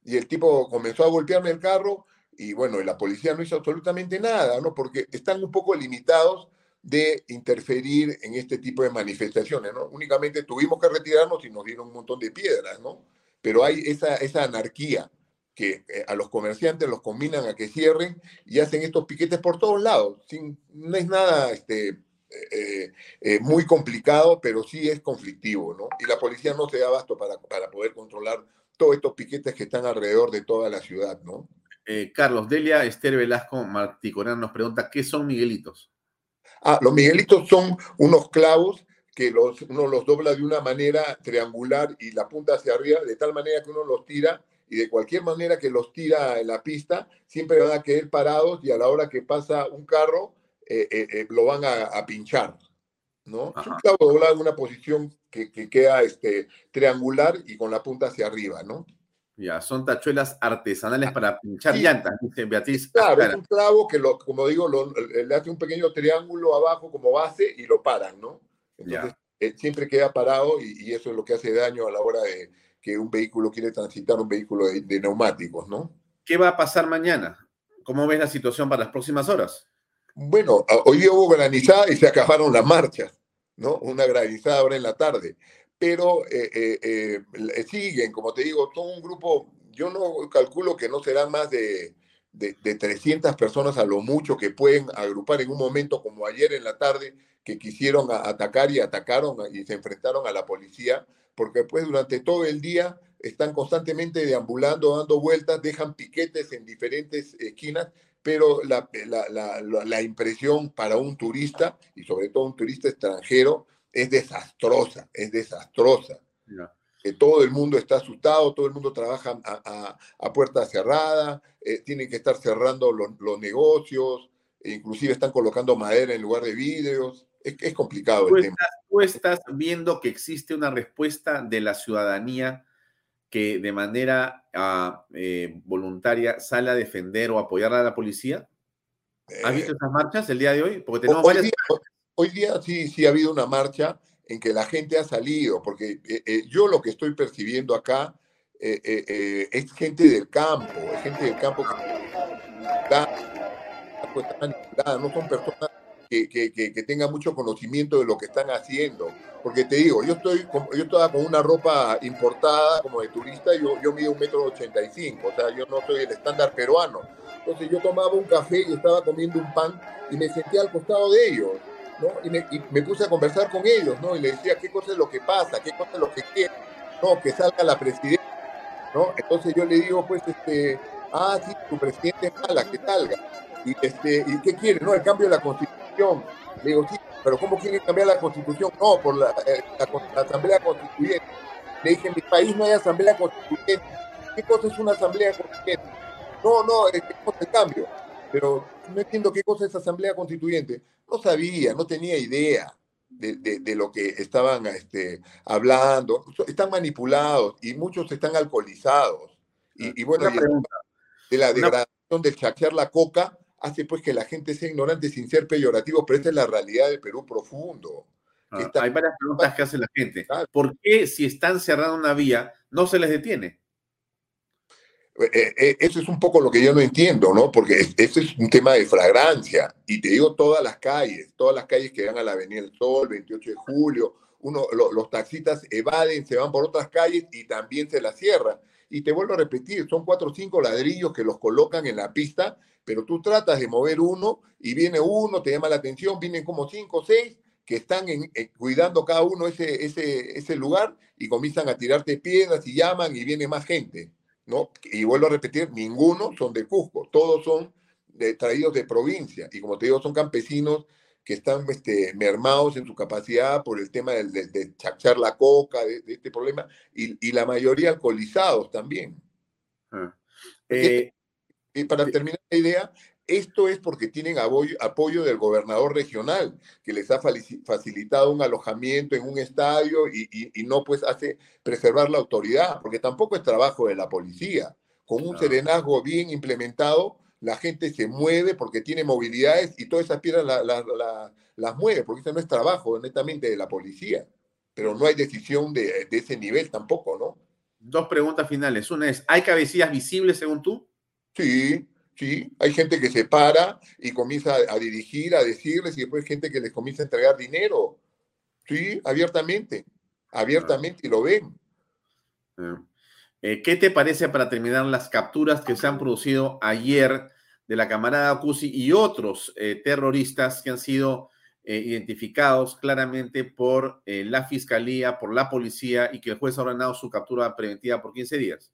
Y el tipo comenzó a golpearme el carro y bueno, y la policía no hizo absolutamente nada, ¿no? Porque están un poco limitados de interferir en este tipo de manifestaciones, ¿no? Únicamente tuvimos que retirarnos y nos dieron un montón de piedras, ¿no? Pero hay esa, esa anarquía que eh, a los comerciantes los combinan a que cierren y hacen estos piquetes por todos lados. Sin, no es nada este, eh, eh, muy complicado, pero sí es conflictivo, ¿no? Y la policía no se da abasto para, para poder controlar todos estos piquetes que están alrededor de toda la ciudad, ¿no?
Carlos Delia, Esther Velasco Marticorán nos pregunta, ¿qué son Miguelitos?
Ah, los miguelitos son unos clavos que los, uno los dobla de una manera triangular y la punta hacia arriba, de tal manera que uno los tira y de cualquier manera que los tira en la pista, siempre van a quedar parados y a la hora que pasa un carro, eh, eh, eh, lo van a, a pinchar, ¿no? Es un clavo doblado en una posición que, que queda este, triangular y con la punta hacia arriba, ¿no?
Ya, son tachuelas artesanales para pinchar
Sí.
llantas, dice Beatriz.
Claro, es un clavo que, lo, como digo, lo- le hace un pequeño triángulo abajo como base y lo paran, ¿no? Entonces, eh, siempre queda parado y, y eso es lo que hace daño a la hora de que un vehículo quiere transitar un vehículo de, de neumáticos, ¿no?
¿Qué va a pasar mañana? ¿Cómo ves la situación para las próximas horas?
Bueno, hoy día hubo granizada y se acabaron las marchas, ¿no? Una granizada ahora en la tarde. Pero eh, eh, eh, siguen, como te digo, todo un grupo, yo no calculo que no serán más de, de, de 300 personas a lo mucho que pueden agrupar en un momento como ayer en la tarde, que quisieron atacar y atacaron y se enfrentaron a la policía, porque pues durante todo el día están constantemente deambulando, dando vueltas, dejan piquetes en diferentes esquinas, pero la, la, la- la impresión para un turista, y sobre todo un turista extranjero, es desastrosa, es desastrosa. Que todo el mundo está asustado, todo el mundo trabaja a, a- a puerta cerrada, eh, tienen que estar cerrando los, los negocios, e inclusive están colocando madera en lugar de vidrios. Es, es complicado
¿Tú
el tema.
estás, tú estás viendo que existe una respuesta de la ciudadanía que de manera ah, eh, voluntaria sale a defender o apoyar a la policía? ¿Has visto esas marchas el día de hoy? Porque tenemos
Eh, Hoy
varias...
día, hoy día sí, sí ha habido una marcha en que la gente ha salido, porque eh, eh, yo lo que estoy percibiendo acá eh, eh, eh, es gente del campo, es gente del campo que pues, no son personas que, que- que- que tengan mucho conocimiento de lo que están haciendo. Porque te digo, yo estoy yo estaba con una ropa importada como de turista, yo, yo mido un metro ochenta y cinco, o sea, yo no soy el estándar peruano. Entonces yo tomaba un café y estaba comiendo un pan y me senté al costado de ellos, Y me, y me puse a conversar con ellos, ¿no? Y les decía qué cosa es lo que pasa, qué cosa es lo que quieren. no, que salga la presidenta, ¿no? Entonces yo le digo, pues, este, ah, sí, tu presidente es mala, que salga. Y, este, ¿y qué quiere? No, el cambio de la constitución. Le digo, sí, pero ¿cómo quieren cambiar la constitución? No, por la, eh, la, asamblea constituyente. Le dije, mi país no hay asamblea constituyente. ¿Qué cosa es una asamblea constituyente? No, no, es el cambio. Pero no entiendo qué cosa es asamblea constituyente. No sabía, no tenía idea. De, de, lo que estaban este, hablando. Están manipulados y muchos están alcoholizados. Y, y bueno, de la degradación de chachear la coca hace pues que la gente sea ignorante sin ser peyorativo, pero esta es la realidad del Perú profundo.
Ah, hay varias preguntas que hace la gente. ¿Por qué si están cerrando una vía no se les detiene?
Eh, eh, eh, eso es un poco lo que yo no entiendo, ¿no? Porque eso es un tema de fragrancia. Y te digo todas las calles, todas las calles que dan a la Avenida del Sol, 28 de julio, uno, los taxistas evaden, se van por otras calles y también se las cierran. Y te vuelvo a repetir, son cuatro o cinco ladrillos que los colocan en la pista pero tú tratas de mover uno y viene uno, te llama la atención, vienen como cinco o seis que están eh, cuidando cada uno ese, ese lugar y comienzan a tirarte piedras y llaman y viene más gente, ¿no? Y vuelvo a repetir, ninguno son de Cusco, todos son de, traídos de provincia y como te digo, son campesinos que están este, mermados en su capacidad por el tema de, de, chachar la coca, de, este problema, y, y, la mayoría alcoholizados también. Ah. Eh, y para terminar la idea, esto es porque tienen apoyo, del gobernador regional, que les ha facilitado un alojamiento en un estadio y, no pues hace preservar la autoridad, porque tampoco es trabajo de la policía. Con un serenazgo bien implementado, la gente se mueve porque tiene movilidades y todas esas piedras las mueve, porque eso no es trabajo netamente de la policía. Pero no hay decisión de, de ese nivel tampoco, ¿no?
Dos preguntas finales. Una es, ¿hay cabecillas visibles según tú?
Sí, sí. Hay gente que se para y comienza a, dirigir, a decirles, y después gente que les comienza a entregar dinero. Sí, abiertamente. Abiertamente y lo ven.
Eh, ¿Qué te parece para terminar las capturas que se han producido ayer de la camarada Cusi y otros eh, terroristas que han sido eh, identificados claramente por la fiscalía, por la policía y que el juez ha ordenado su captura preventiva por 15 días?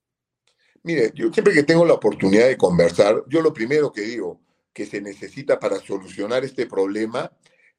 Mire, yo siempre que tengo la oportunidad de conversar, yo lo primero que digo que se necesita para solucionar este problema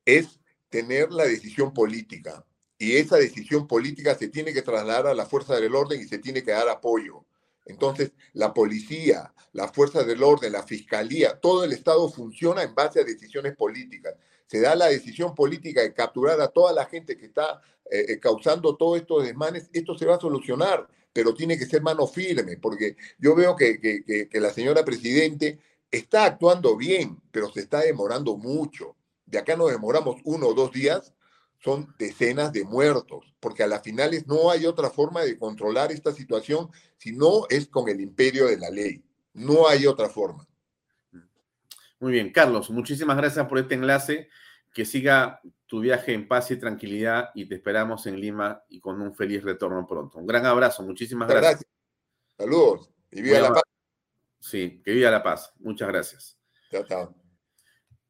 es tener la decisión política. Y esa decisión política se tiene que trasladar a la fuerza del orden y se tiene que dar apoyo. Entonces, la policía, la fuerza del orden, la fiscalía, todo el Estado funciona en base a decisiones políticas. Se da la decisión política de capturar a toda la gente que está eh, eh, causando todos estos desmanes, esto se va a solucionar pero tiene que ser mano firme, porque yo veo que, la señora presidente está actuando bien, pero se está demorando mucho. De acá nos demoramos uno o dos días, son decenas de muertos, porque a las finales no hay otra forma de controlar esta situación si no es con el imperio de la ley. No hay otra forma.
Muy bien, Carlos, muchísimas gracias por este enlace. Que siga tu viaje en paz y tranquilidad y te esperamos en Lima y con un feliz retorno pronto. Un gran abrazo, muchísimas gracias.
Saludos y viva la paz.
Sí, que viva la paz. Muchas gracias.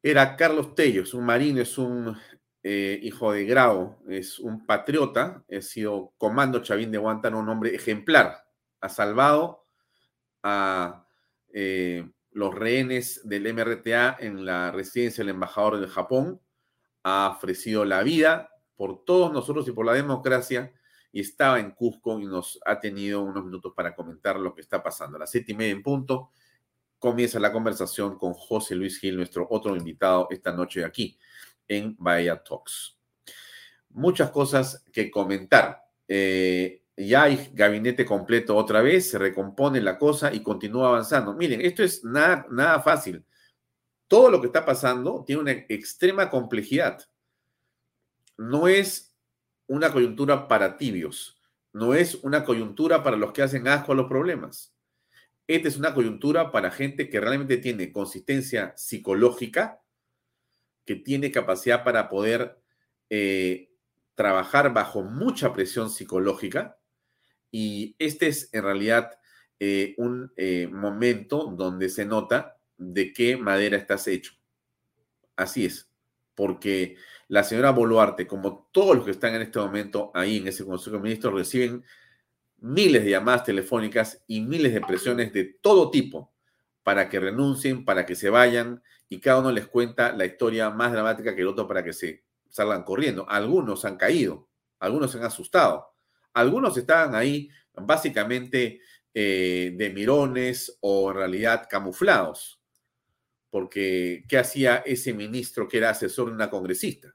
Era Carlos Tello, es un marino, es un eh, hijo de Grau, es un patriota, ha sido comando Chavín de Guantánamo, un hombre ejemplar. Ha salvado a eh, los rehenes del MRTA en la residencia del embajador del Japón ha ofrecido la vida por todos nosotros y por la democracia y estaba en Cusco y nos ha tenido unos minutos para comentar lo que está pasando. A las siete y media en punto comienza la conversación con José Luis Gil, nuestro otro invitado esta noche aquí en Bahía Talks. Muchas cosas que comentar. Eh, ya hay gabinete completo otra vez, se recompone la cosa y continúa avanzando. Miren, esto es nada, nada fácil todo lo que está pasando tiene una extrema complejidad. No es una coyuntura para tibios, no es una coyuntura para los que hacen asco a los problemas. Esta es una coyuntura para gente que realmente tiene consistencia psicológica, que tiene capacidad para poder eh, trabajar bajo mucha presión psicológica. Y este es en realidad eh, un eh, momento donde se nota de qué madera estás hecho. Así es, porque la señora Boluarte, como todos los que están en este momento ahí en ese Consejo de Ministros, reciben miles de llamadas telefónicas y miles de presiones de todo tipo para que renuncien, para que se vayan y cada uno les cuenta la historia más dramática que el otro para que se salgan corriendo. Algunos han caído, algunos se han asustado, algunos estaban ahí básicamente eh, de mirones o en realidad camuflados, porque ¿qué hacía ese ministro que era asesor de una congresista,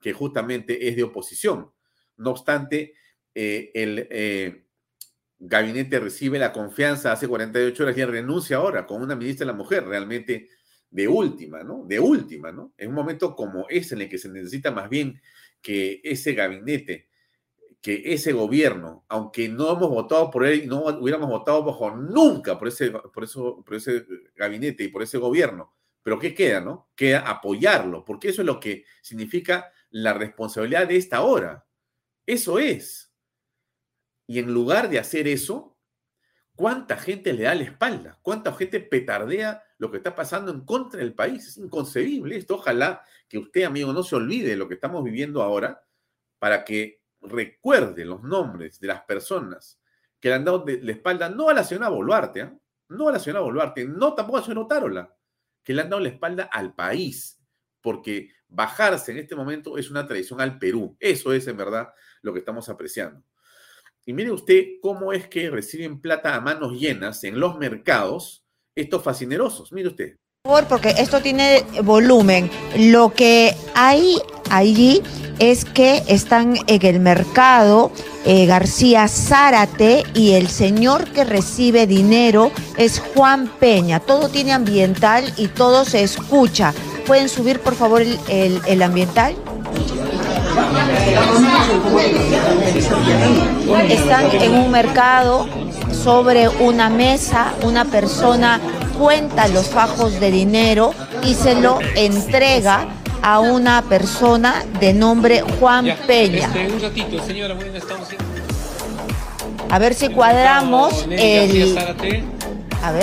que justamente es de oposición? No obstante, eh, el eh, gabinete recibe la confianza hace 48 horas y renuncia ahora con una ministra de la mujer realmente de última, ¿no? De última, ¿no? En un momento como ese en el que se necesita más bien que ese gabinete, que ese gobierno, aunque no hemos votado por él no hubiéramos votado bajo nunca por ese, por, eso, por ese gabinete y por ese gobierno, pero ¿qué queda, no? Queda apoyarlo, porque eso es lo que significa la responsabilidad de esta hora. Eso es. Y en lugar de hacer eso, ¿cuánta gente le da la espalda? ¿Cuánta gente petardea lo que está pasando en contra del país? Es inconcebible esto. Ojalá que usted, amigo, no se olvide de lo que estamos viviendo ahora para que recuerde los nombres de las personas que le han dado la espalda, no a la señora Boluarte, ¿eh? no a la señora Boluarte, no tampoco a la señora Otárola, que le han dado la espalda al país, porque bajarse en este momento es una traición al Perú. Eso es en verdad lo que estamos apreciando. Y mire usted cómo es que reciben plata a manos llenas en los mercados estos fascinerosos. Mire usted.
Porque esto tiene volumen. Lo que hay allí es que están en el mercado eh, García Zárate y el señor que recibe dinero es Juan Peña. Todo tiene ambiental y todo se escucha. ¿Pueden subir, por favor, el ambiental? Están en un mercado sobre una mesa, una persona cuenta los fajos de dinero y se lo entrega a una persona de nombre Juan Peña. A ver si cuadramos el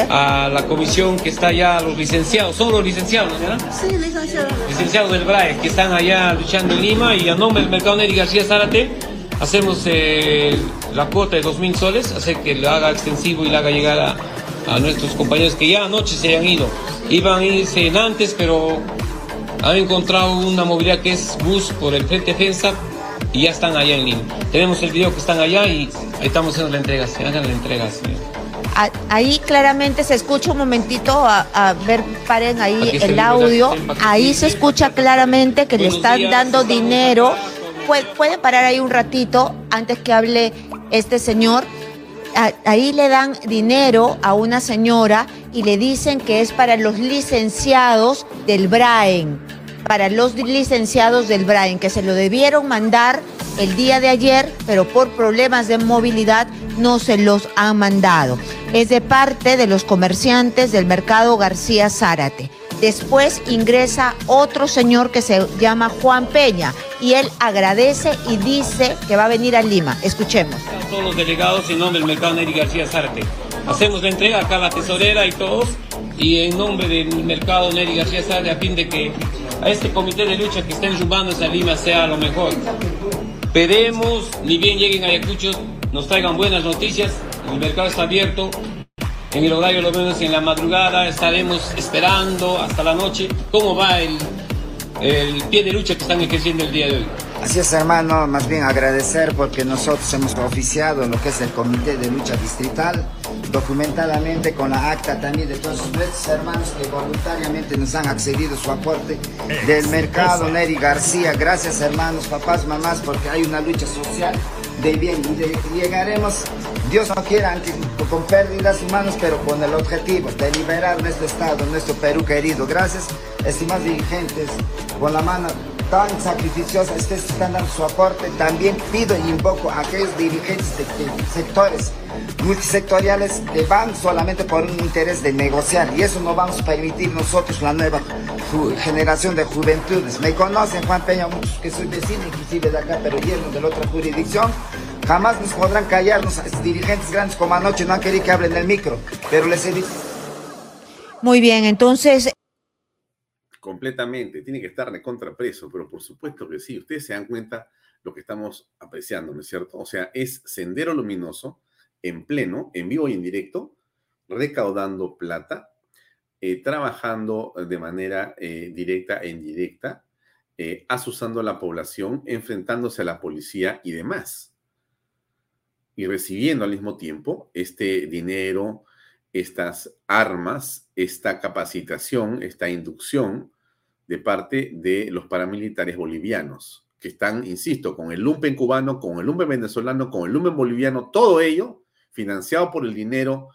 a la comisión que está allá, los licenciados, son los licenciados, ¿verdad?
Sí, licenciados.
Licenciados del BRAE, que están allá luchando en Lima y a nombre del Mercado Neri García Zárate hacemos eh, la cuota de 2.000 soles, hacer que lo haga extensivo y lo haga llegar a, a nuestros compañeros que ya anoche se han ido. Iban a irse antes, pero han encontrado una movilidad que es bus por el Frente Defensa y ya están allá en Lima. Tenemos el video que están allá y ahí estamos haciendo la entrega, se hagan la entrega, señor
ahí claramente se escucha un momentito, a, ver, paren ahí el audio, ahí se escucha claramente que le están dando dinero. Puede, parar ahí un ratito antes que hable este señor. Ahí le dan dinero a una señora y le dicen que es para los licenciados del BRAEN, para los licenciados del BRAEN, que se lo debieron mandar el día de ayer, pero por problemas de movilidad no se los han mandado es de parte de los comerciantes del mercado García Zárate. Después ingresa otro señor que se llama Juan Peña y él agradece y dice que va a venir a Lima. Escuchemos.
Todos los delegados en nombre del mercado Neri García Zárate. Hacemos la entrega acá a la tesorera y todos y en nombre del mercado Neri García Zárate a fin de que a este comité de lucha que está enrumbando a Lima sea lo mejor. Pedemos, ni bien lleguen a Ayacucho, nos traigan buenas noticias el mercado está abierto. En el horario lo vemos en la madrugada. Estaremos esperando hasta la noche cómo va el, el pie de lucha que están ejerciendo el día de hoy.
Así es, hermano, más bien agradecer porque nosotros hemos oficiado lo que es el Comité de Lucha Distrital, documentadamente con la acta también de todos nuestros hermanos que voluntariamente nos han accedido su aporte del mercado, Neri García. Gracias, hermanos, papás, mamás, porque hay una lucha social de bien llegaremos, Dios no quiera, con pérdidas humanas, pero con el objetivo de liberar nuestro Estado, nuestro Perú querido. Gracias, estimados dirigentes, con la mano tan sacrificiosa, ustedes están dando su aporte. También pido y invoco a aquellos dirigentes de, sectores multisectoriales que van solamente por un interés de negociar y eso no vamos a permitir nosotros, la nueva generación de juventudes. Me conocen Juan Peña, muchos que soy vecino inclusive de acá, pero lleno de la otra jurisdicción. Jamás nos podrán callarnos estos dirigentes grandes como anoche, no han querido que hablen el micro, pero les he dicho.
Muy bien, entonces
completamente, tiene que estar de contrapreso, pero por supuesto que sí, ustedes se dan cuenta lo que estamos apreciando, ¿no es cierto? O sea, es Sendero Luminoso en pleno, en vivo y en directo, recaudando plata, eh, trabajando de manera eh, directa e indirecta, eh, asusando a la población, enfrentándose a la policía y demás. Y recibiendo al mismo tiempo este dinero, estas armas, esta capacitación, esta inducción de parte de los paramilitares bolivianos, que están, insisto, con el lumpen cubano, con el lumpen venezolano, con el lumpen boliviano, todo ello financiado por el dinero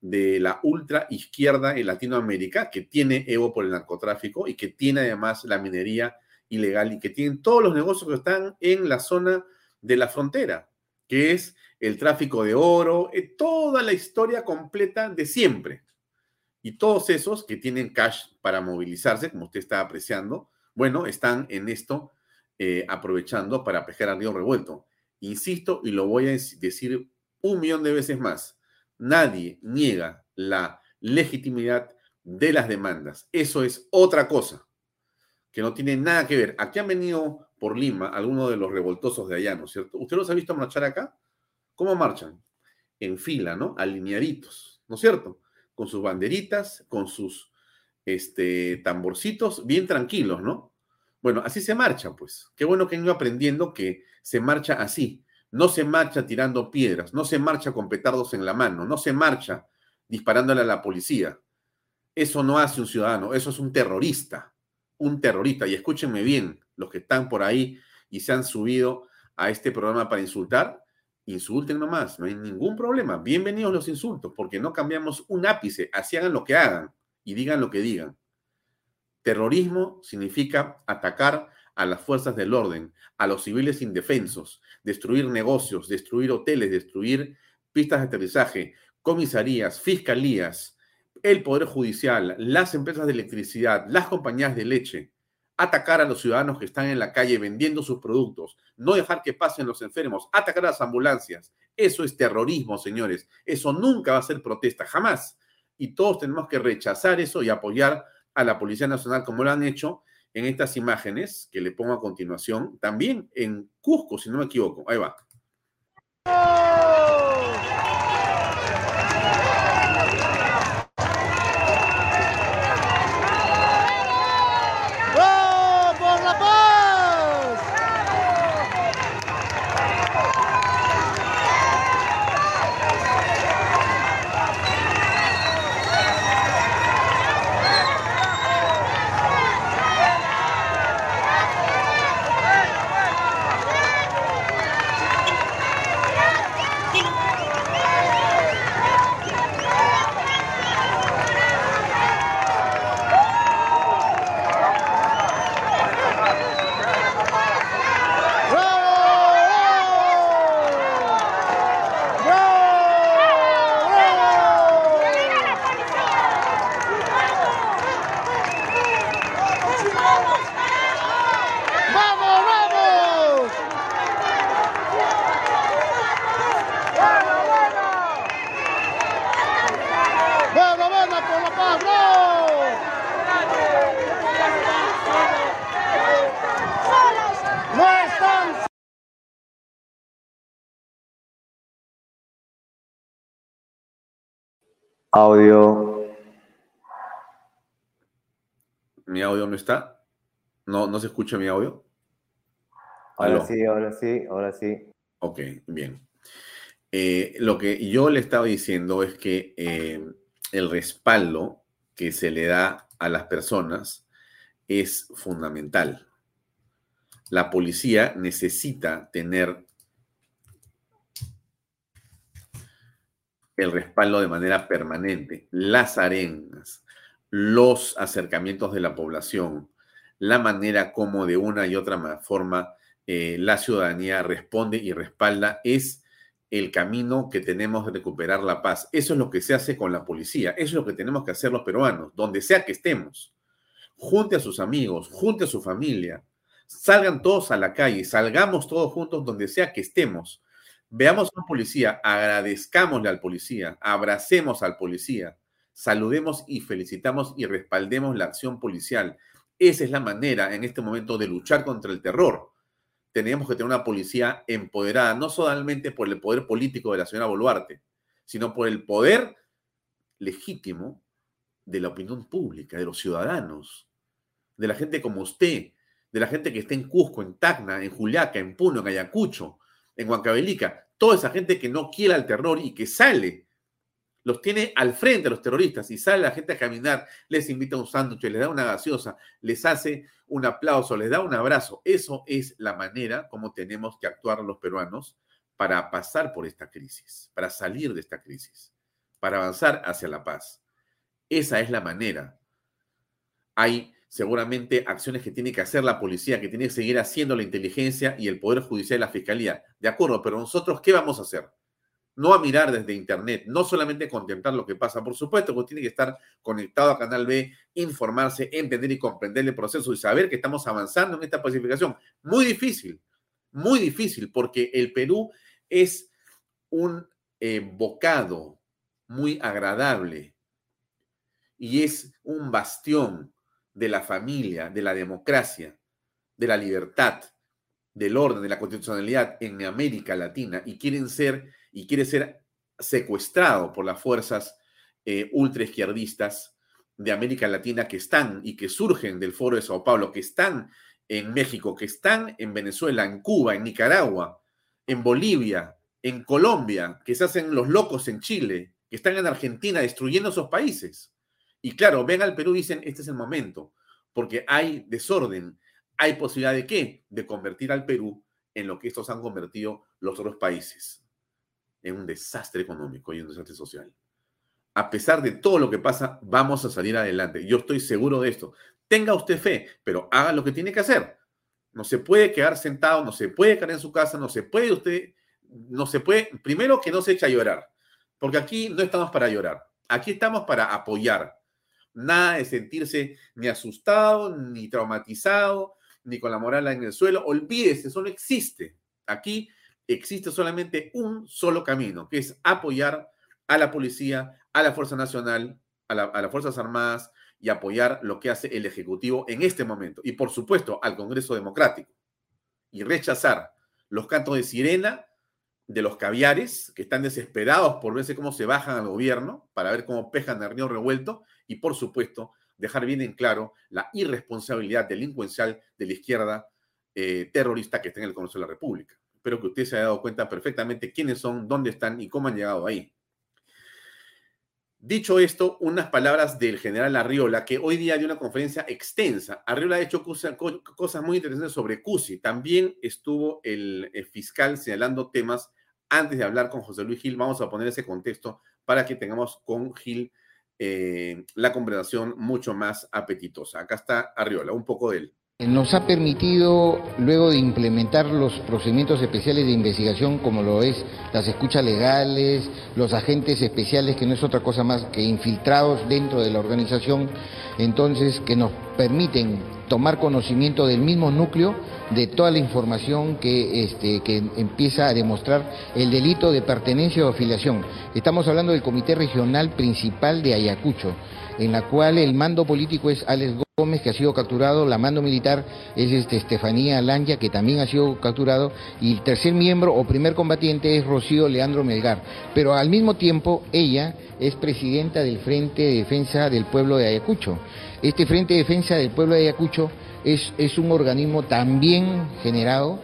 de la ultra izquierda en Latinoamérica, que tiene Evo por el narcotráfico y que tiene además la minería ilegal y que tienen todos los negocios que están en la zona de la frontera, que es el tráfico de oro, eh, toda la historia completa de siempre. Y todos esos que tienen cash para movilizarse, como usted está apreciando, bueno, están en esto eh, aprovechando para pejar al río revuelto. Insisto y lo voy a decir un millón de veces más. Nadie niega la legitimidad de las demandas. Eso es otra cosa que no tiene nada que ver. Aquí han venido por Lima algunos de los revoltosos de allá, ¿no es cierto? ¿Usted los ha visto marchar acá? ¿Cómo marchan? En fila, ¿no? Alineaditos, ¿no es cierto? Con sus banderitas, con sus este, tamborcitos, bien tranquilos, ¿no? Bueno, así se marcha, pues. Qué bueno que han ido aprendiendo que se marcha así. No se marcha tirando piedras, no se marcha con petardos en la mano, no se marcha disparándole a la policía. Eso no hace un ciudadano, eso es un terrorista, un terrorista. Y escúchenme bien, los que están por ahí y se han subido a este programa para insultar, insulten nomás, no hay ningún problema. Bienvenidos los insultos, porque no cambiamos un ápice, así hagan lo que hagan y digan lo que digan. Terrorismo significa atacar a las fuerzas del orden, a los civiles indefensos, destruir negocios, destruir hoteles, destruir pistas de aterrizaje, comisarías, fiscalías, el Poder Judicial, las empresas de electricidad, las compañías de leche, atacar a los ciudadanos que están en la calle vendiendo sus productos, no dejar que pasen los enfermos, atacar a las ambulancias. Eso es terrorismo, señores. Eso nunca va a ser protesta, jamás. Y todos tenemos que rechazar eso y apoyar a la Policía Nacional como lo han hecho en estas imágenes que le pongo a continuación, también en Cusco, si no me equivoco. Ahí va.
Audio.
¿Mi audio no está? ¿No, no se escucha mi audio?
Ahora sí, ahora sí, ahora sí.
Ok, bien. Eh, lo que yo le estaba diciendo es que eh, el respaldo que se le da a las personas es fundamental. La policía necesita tener el respaldo de manera permanente, las arenas, los acercamientos de la población, la manera como de una y otra forma eh, la ciudadanía responde y respalda es el camino que tenemos de recuperar la paz. Eso es lo que se hace con la policía, eso es lo que tenemos que hacer los peruanos, donde sea que estemos. Junte a sus amigos, junte a su familia, salgan todos a la calle, salgamos todos juntos donde sea que estemos Veamos a un policía, agradezcámosle al policía, abracemos al policía, saludemos y felicitamos y respaldemos la acción policial. Esa es la manera en este momento de luchar contra el terror. tenemos que tener una policía empoderada, no solamente por el poder político de la señora Boluarte, sino por el poder legítimo de la opinión pública, de los ciudadanos, de la gente como usted, de la gente que está en Cusco, en Tacna, en Juliaca, en Puno, en Ayacucho, en Huancavelica, toda esa gente que no quiere el terror y que sale, los tiene al frente a los terroristas y sale la gente a caminar, les invita un sándwich, les da una gaseosa, les hace un aplauso, les da un abrazo. Eso es la manera como tenemos que actuar los peruanos para pasar por esta crisis, para salir de esta crisis, para avanzar hacia la paz. Esa es la manera. Hay seguramente acciones que tiene que hacer la policía, que tiene que seguir haciendo la inteligencia y el Poder Judicial y la Fiscalía. De acuerdo, pero nosotros, ¿qué vamos a hacer? No a mirar desde Internet, no solamente contemplar lo que pasa, por supuesto que tiene que estar conectado a Canal B, informarse, entender y comprender el proceso y saber que estamos avanzando en esta pacificación. Muy difícil, muy difícil, porque el Perú es un bocado muy agradable y es un bastión de la familia, de la democracia, de la libertad, del orden, de la constitucionalidad en América Latina y quieren ser y quiere ser secuestrado por las fuerzas eh, ultraizquierdistas de América Latina que están y que surgen del Foro de Sao Paulo, que están en México, que están en Venezuela, en Cuba, en Nicaragua, en Bolivia, en Colombia, que se hacen los locos en Chile, que están en Argentina destruyendo esos países. Y claro, ven al Perú y dicen, este es el momento, porque hay desorden, hay posibilidad de qué? De convertir al Perú en lo que estos han convertido los otros países, en un desastre económico y un desastre social. A pesar de todo lo que pasa, vamos a salir adelante. Yo estoy seguro de esto. Tenga usted fe, pero haga lo que tiene que hacer. No se puede quedar sentado, no se puede quedar en su casa, no se puede usted, no se puede, primero que no se eche a llorar, porque aquí no estamos para llorar, aquí estamos para apoyar, Nada de sentirse ni asustado, ni traumatizado, ni con la moral en el suelo. Olvídese, eso no existe. Aquí existe solamente un solo camino, que es apoyar a la policía, a la Fuerza Nacional, a, las Fuerzas Armadas y apoyar lo que hace el Ejecutivo en este momento. Y por supuesto al Congreso Democrático. Y rechazar los cantos de sirena de los caviares, que están desesperados por verse cómo se bajan al gobierno, para ver cómo pejan el río revuelto, y por supuesto, dejar bien en claro la irresponsabilidad delincuencial de la izquierda eh, terrorista que está en el Congreso de la República. Espero que usted se haya dado cuenta perfectamente quiénes son, dónde están y cómo han llegado ahí. Dicho esto, unas palabras del general Arriola, que hoy día dio una conferencia extensa. Arriola ha hecho cosas muy interesantes sobre CUSI. También estuvo el fiscal señalando temas antes de hablar con José Luis Gil, vamos a poner ese contexto para que tengamos con Gil eh, la conversación mucho más apetitosa. Acá está Arriola, un poco de él.
Nos ha permitido, luego de implementar los procedimientos especiales de investigación, como lo es las escuchas legales, los agentes especiales, que no es otra cosa más que infiltrados dentro de la organización, entonces que nos permiten tomar conocimiento del mismo núcleo de toda la información que, este, que empieza a demostrar el delito de pertenencia o afiliación. Estamos hablando del Comité Regional Principal de Ayacucho, en la cual el mando político es Alex Gómez, que ha sido capturado, la mando militar es este, Estefanía Langia, que también ha sido capturado, y el tercer miembro o primer combatiente es Rocío Leandro Melgar. Pero al mismo tiempo, ella es presidenta del Frente de Defensa del Pueblo de Ayacucho. Este Frente de Defensa del Pueblo de Ayacucho es, es un organismo también generado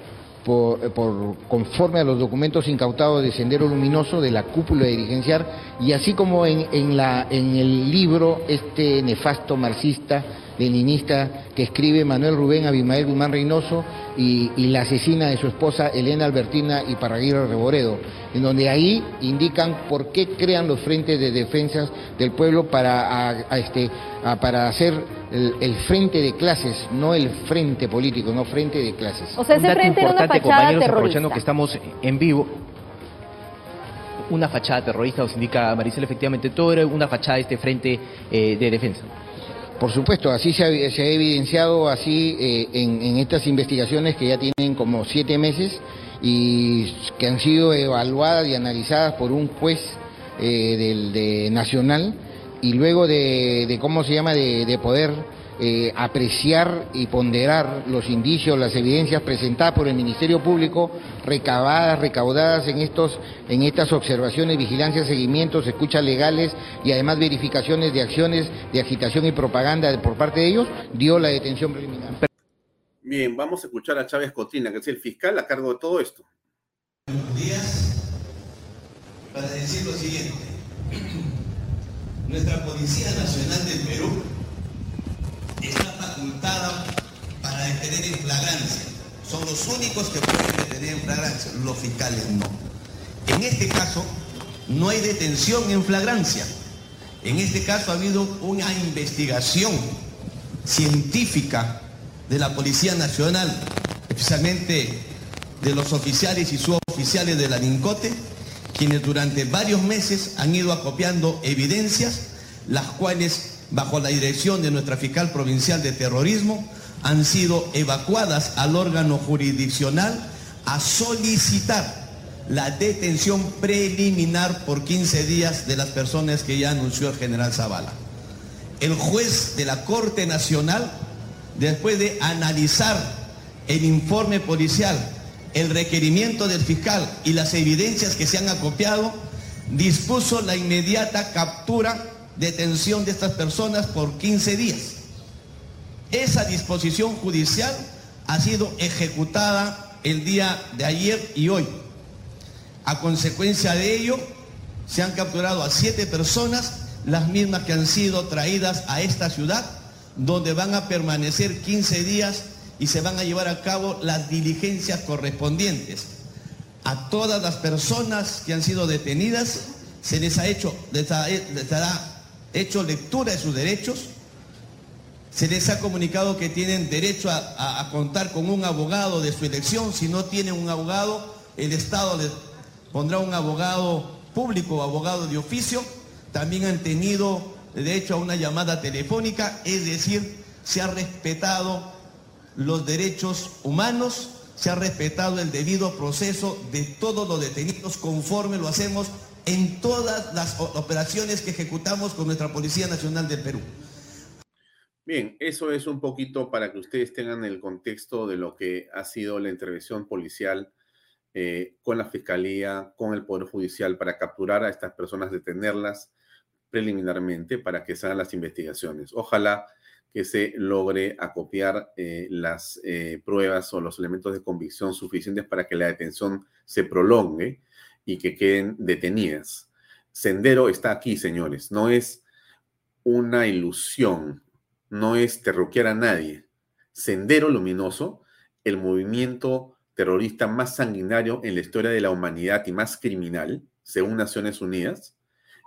por, por, conforme a los documentos incautados de Sendero Luminoso de la cúpula dirigencial y así como en, en el libro este nefasto marxista leninista que escribe Manuel Rubén Abimael Guzmán Reynoso y, la asesina de su esposa Elena Albertina y Parraguirre Reboredo, en donde ahí indican por qué crean los frentes de defensas del pueblo para, este, para hacer el, frente de clases, no el frente político, no frente de clases.
O sea, ese frente era una fachada terrorista. aprovechando
que estamos en vivo, una fachada terrorista, os indica Maricel, efectivamente, todo era una fachada de este frente eh, de defensa.
Por supuesto, así se ha, evidenciado así eh, en, estas investigaciones que ya tienen como siete meses y que han sido evaluadas y analizadas por un juez eh, del, de nacional y luego de, cómo se llama de, poder eh, apreciar y ponderar los indicios, las evidencias presentadas por el Ministerio Público, recabadas, recaudadas en, estos, en estas observaciones, vigilancia, seguimientos, escuchas legales y además verificaciones de acciones de agitación y propaganda por parte de ellos, dio la detención preliminar.
Bien, vamos a escuchar a Chávez Cotina, que es el fiscal a cargo de todo esto.
Buenos días. Para decir lo siguiente, *clears throat* nuestra Policía Nacional del Perú está facultada para detener en flagrancia. Son los únicos que pueden detener en flagrancia, los fiscales no. En este caso, no hay detención en flagrancia. En este caso ha habido una investigación científica de la Policía Nacional, especialmente de los oficiales y suboficiales de la NINCOTE, quienes durante varios meses han ido acopiando evidencias, las cuales bajo la dirección de nuestra fiscal provincial de terrorismo, han sido evacuadas al órgano jurisdiccional a solicitar la detención preliminar por 15 días de las personas que ya anunció el general Zavala. El juez de la Corte Nacional, después de analizar el informe policial, el requerimiento del fiscal y las evidencias que se han acopiado, dispuso la inmediata captura detención de estas personas por 15 días. Esa disposición judicial ha sido ejecutada el día de ayer y hoy. A consecuencia de ello, se han capturado a siete personas, las mismas que han sido traídas a esta ciudad, donde van a permanecer 15 días y se van a llevar a cabo las diligencias correspondientes. A todas las personas que han sido detenidas se les ha hecho, les, dará hecho lectura de sus derechos, se les ha comunicado que tienen derecho a, contar con un abogado de su elección. Si no tienen un abogado, el Estado les pondrá un abogado público o abogado de oficio. También han tenido derecho a una llamada telefónica, es decir, se ha respetado los derechos humanos, se ha respetado el debido proceso de todos los detenidos conforme lo hacemos en todas las operaciones que ejecutamos con nuestra Policía Nacional del Perú.
Bien, eso es un poquito para que ustedes tengan el contexto de lo que ha sido la intervención policial eh, con la Fiscalía, con el Poder Judicial para capturar a estas personas, detenerlas preliminarmente para que se hagan las investigaciones. Ojalá que se logre acopiar eh, las eh, pruebas o los elementos de convicción suficientes para que la detención se prolongue y que queden detenidas. Sendero está aquí, señores. No es una ilusión, no es terruquear a nadie. Sendero Luminoso, el movimiento terrorista más sanguinario en la historia de la humanidad y más criminal, según Naciones Unidas,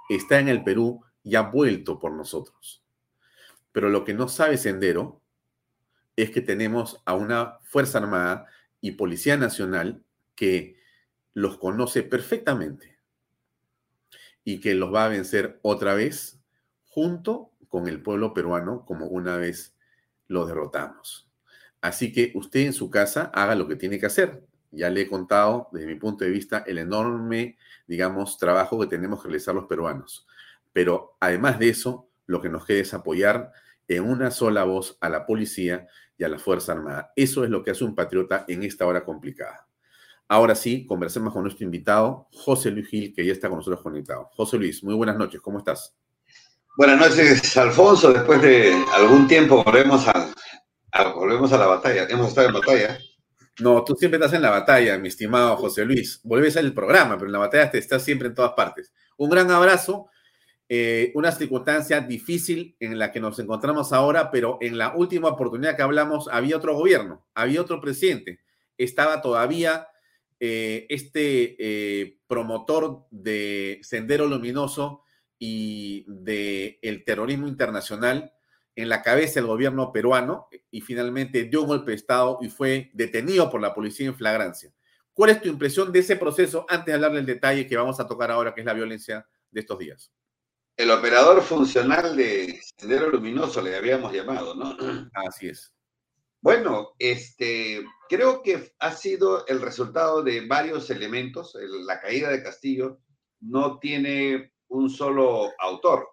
está en el Perú y ha vuelto por nosotros. Pero lo que no sabe Sendero es que tenemos a una Fuerza Armada y Policía Nacional que los conoce perfectamente y que los va a vencer otra vez junto con el pueblo peruano como una vez lo derrotamos. Así que usted en su casa haga lo que tiene que hacer. Ya le he contado desde mi punto de vista el enorme, digamos, trabajo que tenemos que realizar los peruanos. Pero además de eso, lo que nos queda es apoyar en una sola voz a la policía y a la Fuerza Armada. Eso es lo que hace un patriota en esta hora complicada. Ahora sí, conversemos con nuestro invitado, José Luis Gil, que ya está con nosotros conectado. José Luis, muy buenas noches, ¿cómo estás?
Buenas noches, Alfonso. Después de algún tiempo volvemos a, volvemos a la batalla. Hemos estado en batalla.
No, tú siempre estás en la batalla, mi estimado José Luis. Vuelves al programa, pero en la batalla te estás siempre en todas partes. Un gran abrazo. Eh, una circunstancia difícil en la que nos encontramos ahora, pero en la última oportunidad que hablamos había otro gobierno, había otro presidente. Estaba todavía eh, este eh, promotor de Sendero Luminoso y del el terrorismo internacional en la cabeza del gobierno peruano y finalmente dio un golpe de Estado y fue detenido por la policía en flagrancia. ¿Cuál es tu impresión de ese proceso antes de hablarle del detalle que vamos a tocar ahora, que es la violencia de estos días?
El operador funcional de Sendero Luminoso le habíamos llamado, ¿no?
Así es.
Bueno, este, creo que ha sido el resultado de varios elementos. la caída de Castillo no tiene un solo autor.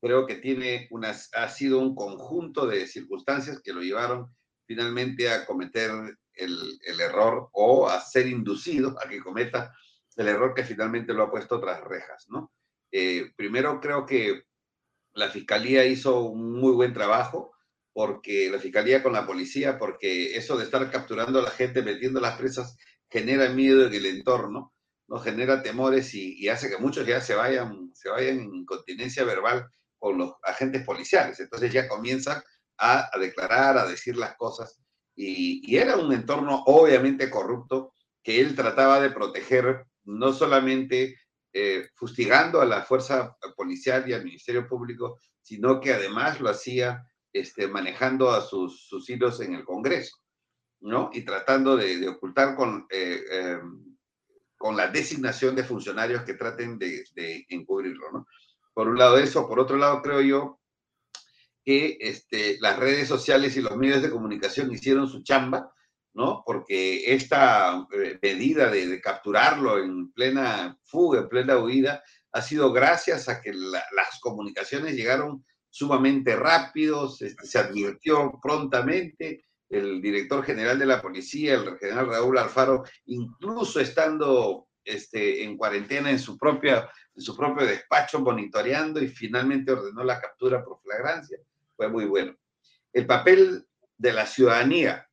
creo que tiene unas, ha sido un conjunto de circunstancias que lo llevaron finalmente a cometer el, error o a ser inducido a que cometa el error que finalmente lo ha puesto tras rejas, ¿no? Eh, primero creo que la fiscalía hizo un muy buen trabajo, porque la fiscalía con la policía, porque eso de estar capturando a la gente, metiendo las presas, genera miedo en el entorno, ¿no? genera temores y, hace que muchos ya se vayan, se vayan en incontinencia verbal con los agentes policiales. Entonces ya comienzan a, declarar, a decir las cosas. Y, era un entorno obviamente corrupto que él trataba de proteger no solamente eh, fustigando a la fuerza policial y al Ministerio Público, sino que además lo hacía este, manejando a sus, sus hilos en el Congreso, ¿no? Y tratando de, ocultar con, eh, em, con la designación de funcionarios que traten de, de, encubrirlo, ¿no? Por un lado eso, por otro lado creo yo que este, las redes sociales y los medios de comunicación hicieron su chamba, ¿no? Porque esta eh, medida de, capturarlo en plena fuga, en plena huida, ha sido gracias a que las comunicaciones llegaron sumamente rápidos, este, se advirtió prontamente, el director general de la policía, el general Raúl Alfaro, incluso estando este, en cuarentena en su, propia, en su propio despacho monitoreando y finalmente ordenó la captura por flagrancia. Fue muy bueno. El papel de la ciudadanía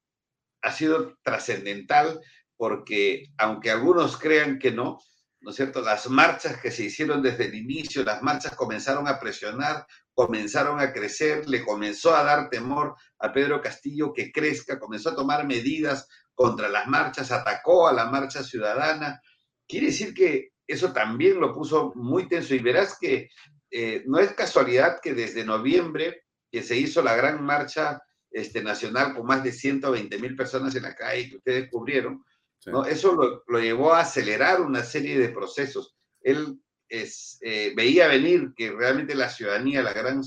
ha sido trascendental porque aunque algunos crean que no, ¿no es cierto? Las marchas que se hicieron desde el inicio, las marchas comenzaron a presionar, comenzaron a crecer, le comenzó a dar temor a Pedro Castillo que crezca, comenzó a tomar medidas contra las marchas, atacó a la marcha ciudadana. Quiere decir que eso también lo puso muy tenso y verás que eh, no es casualidad que desde noviembre que se hizo la gran marcha este, nacional con más de 120 mil personas en la calle que ustedes cubrieron, ¿no? eso lo, lo, llevó a acelerar una serie de procesos. Él eh, veía venir que realmente la ciudadanía, la gran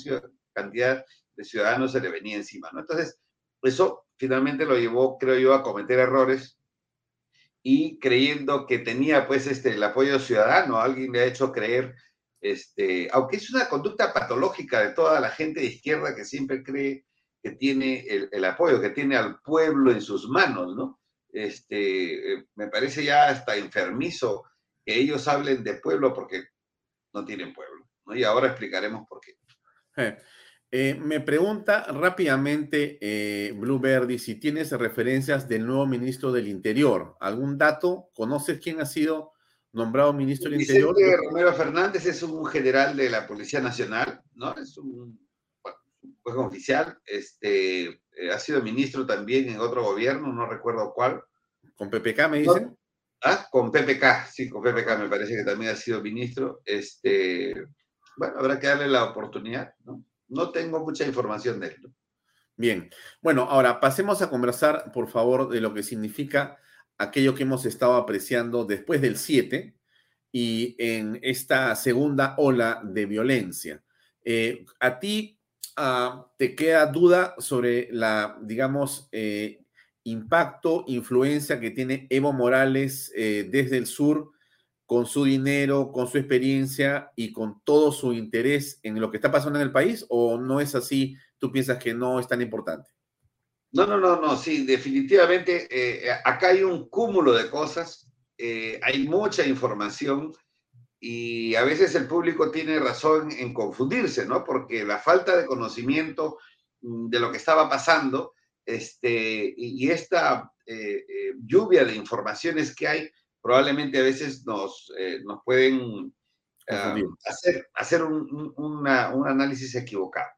cantidad de ciudadanos se le venía encima. ¿no? Entonces, eso finalmente lo llevó, creo yo, a cometer errores y creyendo que tenía pues este, el apoyo ciudadano, alguien le ha hecho creer, este, aunque es una conducta patológica de toda la gente de izquierda que siempre cree que tiene el, apoyo, que tiene al pueblo en sus manos, ¿no? Este, eh, me parece ya hasta enfermizo que ellos hablen de pueblo porque no tienen pueblo, ¿no? Y ahora explicaremos por qué.
Eh, eh, me pregunta rápidamente eh, Blue Verdi si tienes referencias del nuevo ministro del Interior. ¿Algún dato? ¿Conoces quién ha sido nombrado ministro del Interior?
Romero Fernández es un general de la Policía Nacional, ¿no? Es un pues oficial, este, eh, ha sido ministro también en otro gobierno, no recuerdo cuál.
¿Con PPK me dicen?
Ah, con PPK, sí, con PPK me parece que también ha sido ministro. Este, bueno, habrá que darle la oportunidad, ¿no? No tengo mucha información de esto.
Bien, bueno, ahora pasemos a conversar, por favor, de lo que significa aquello que hemos estado apreciando después del 7 y en esta segunda ola de violencia. Eh, a ti, Ah, te queda duda sobre la, digamos, eh, impacto, influencia que tiene Evo Morales eh, desde el sur con su dinero, con su experiencia y con todo su interés en lo que está pasando en el país? ¿O no es así? ¿Tú piensas que no es tan importante?
No, no, no, no, sí, definitivamente eh, acá hay un cúmulo de cosas, hay mucha información y a veces el público tiene razón en confundirse, ¿no? Porque la falta de conocimiento mm, de lo que estaba pasando este, y, esta eh, eh, lluvia de informaciones que hay, probablemente a veces nos, eh, nos pueden ah, hacer, hacer un, un análisis equivocado.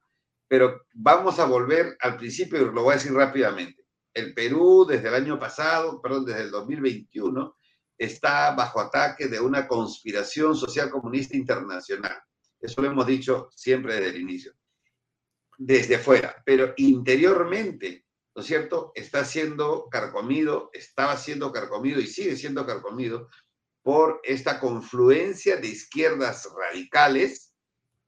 Pero vamos a volver al principio y lo voy a decir rápidamente. El Perú desde el año pasado, perdón, desde el 2021, está bajo ataque de una conspiración social comunista internacional. Eso lo hemos dicho siempre desde el inicio. Desde fuera, pero interiormente, ¿no es cierto? Está siendo carcomido, estaba siendo carcomido y sigue siendo carcomido por esta confluencia de izquierdas radicales,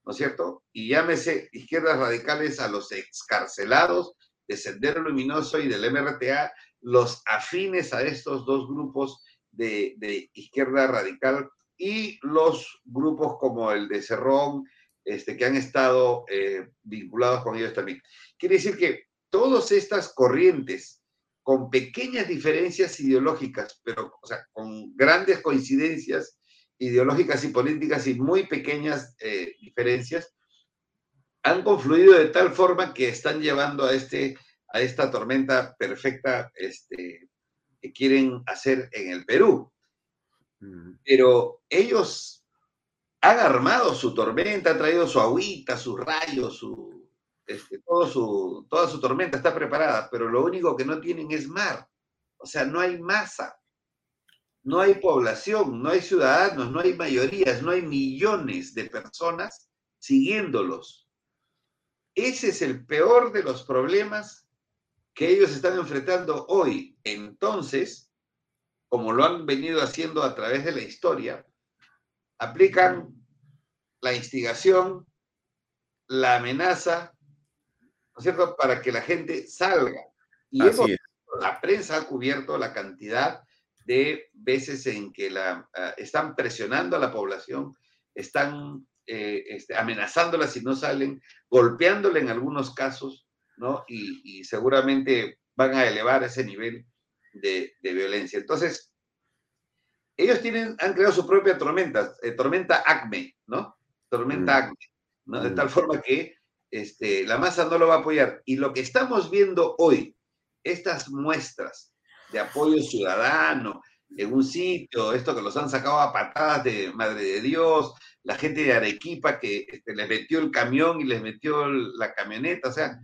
¿no es cierto? Y llámese izquierdas radicales a los excarcelados de Sendero Luminoso y del MRTA, los afines a estos dos grupos de, izquierda radical y los grupos como el de Cerrón, este, que han estado eh, vinculados con ellos también. Quiere decir que todas estas corrientes con pequeñas diferencias ideológicas, pero o sea, con grandes coincidencias ideológicas y políticas y muy pequeñas eh, diferencias, han confluido de tal forma que están llevando a, este, a esta tormenta perfecta este, quieren hacer en el Perú. Mm. Pero ellos han armado su tormenta, han traído su agüita, sus rayos, su, este, todo su, toda su tormenta está preparada, pero lo único que no tienen es mar. O sea, no hay masa, no hay población, no hay ciudadanos, no hay mayorías, no hay millones de personas siguiéndolos. Ese es el peor de los problemas que ellos están enfrentando hoy. Entonces, como lo han venido haciendo a través de la historia, aplican la instigación, la amenaza, ¿no es cierto?, para que la gente salga. Y la prensa ha cubierto la cantidad de veces en que la, ah, están presionando a la población, están eh, este, amenazándola si no salen, golpeándola en algunos casos, ¿no? Y, seguramente van a elevar ese nivel de, violencia. Entonces, ellos tienen, han creado su propia tormenta, eh, tormenta ACME, ¿no? Tormenta mm. ACME, ¿no? De tal mm. forma que este, la masa no lo va a apoyar. Y lo que estamos viendo hoy, estas muestras de apoyo ciudadano en un sitio, esto que los han sacado a patadas de Madre de Dios, la gente de Arequipa que este, les metió el camión y les metió la camioneta, o sea,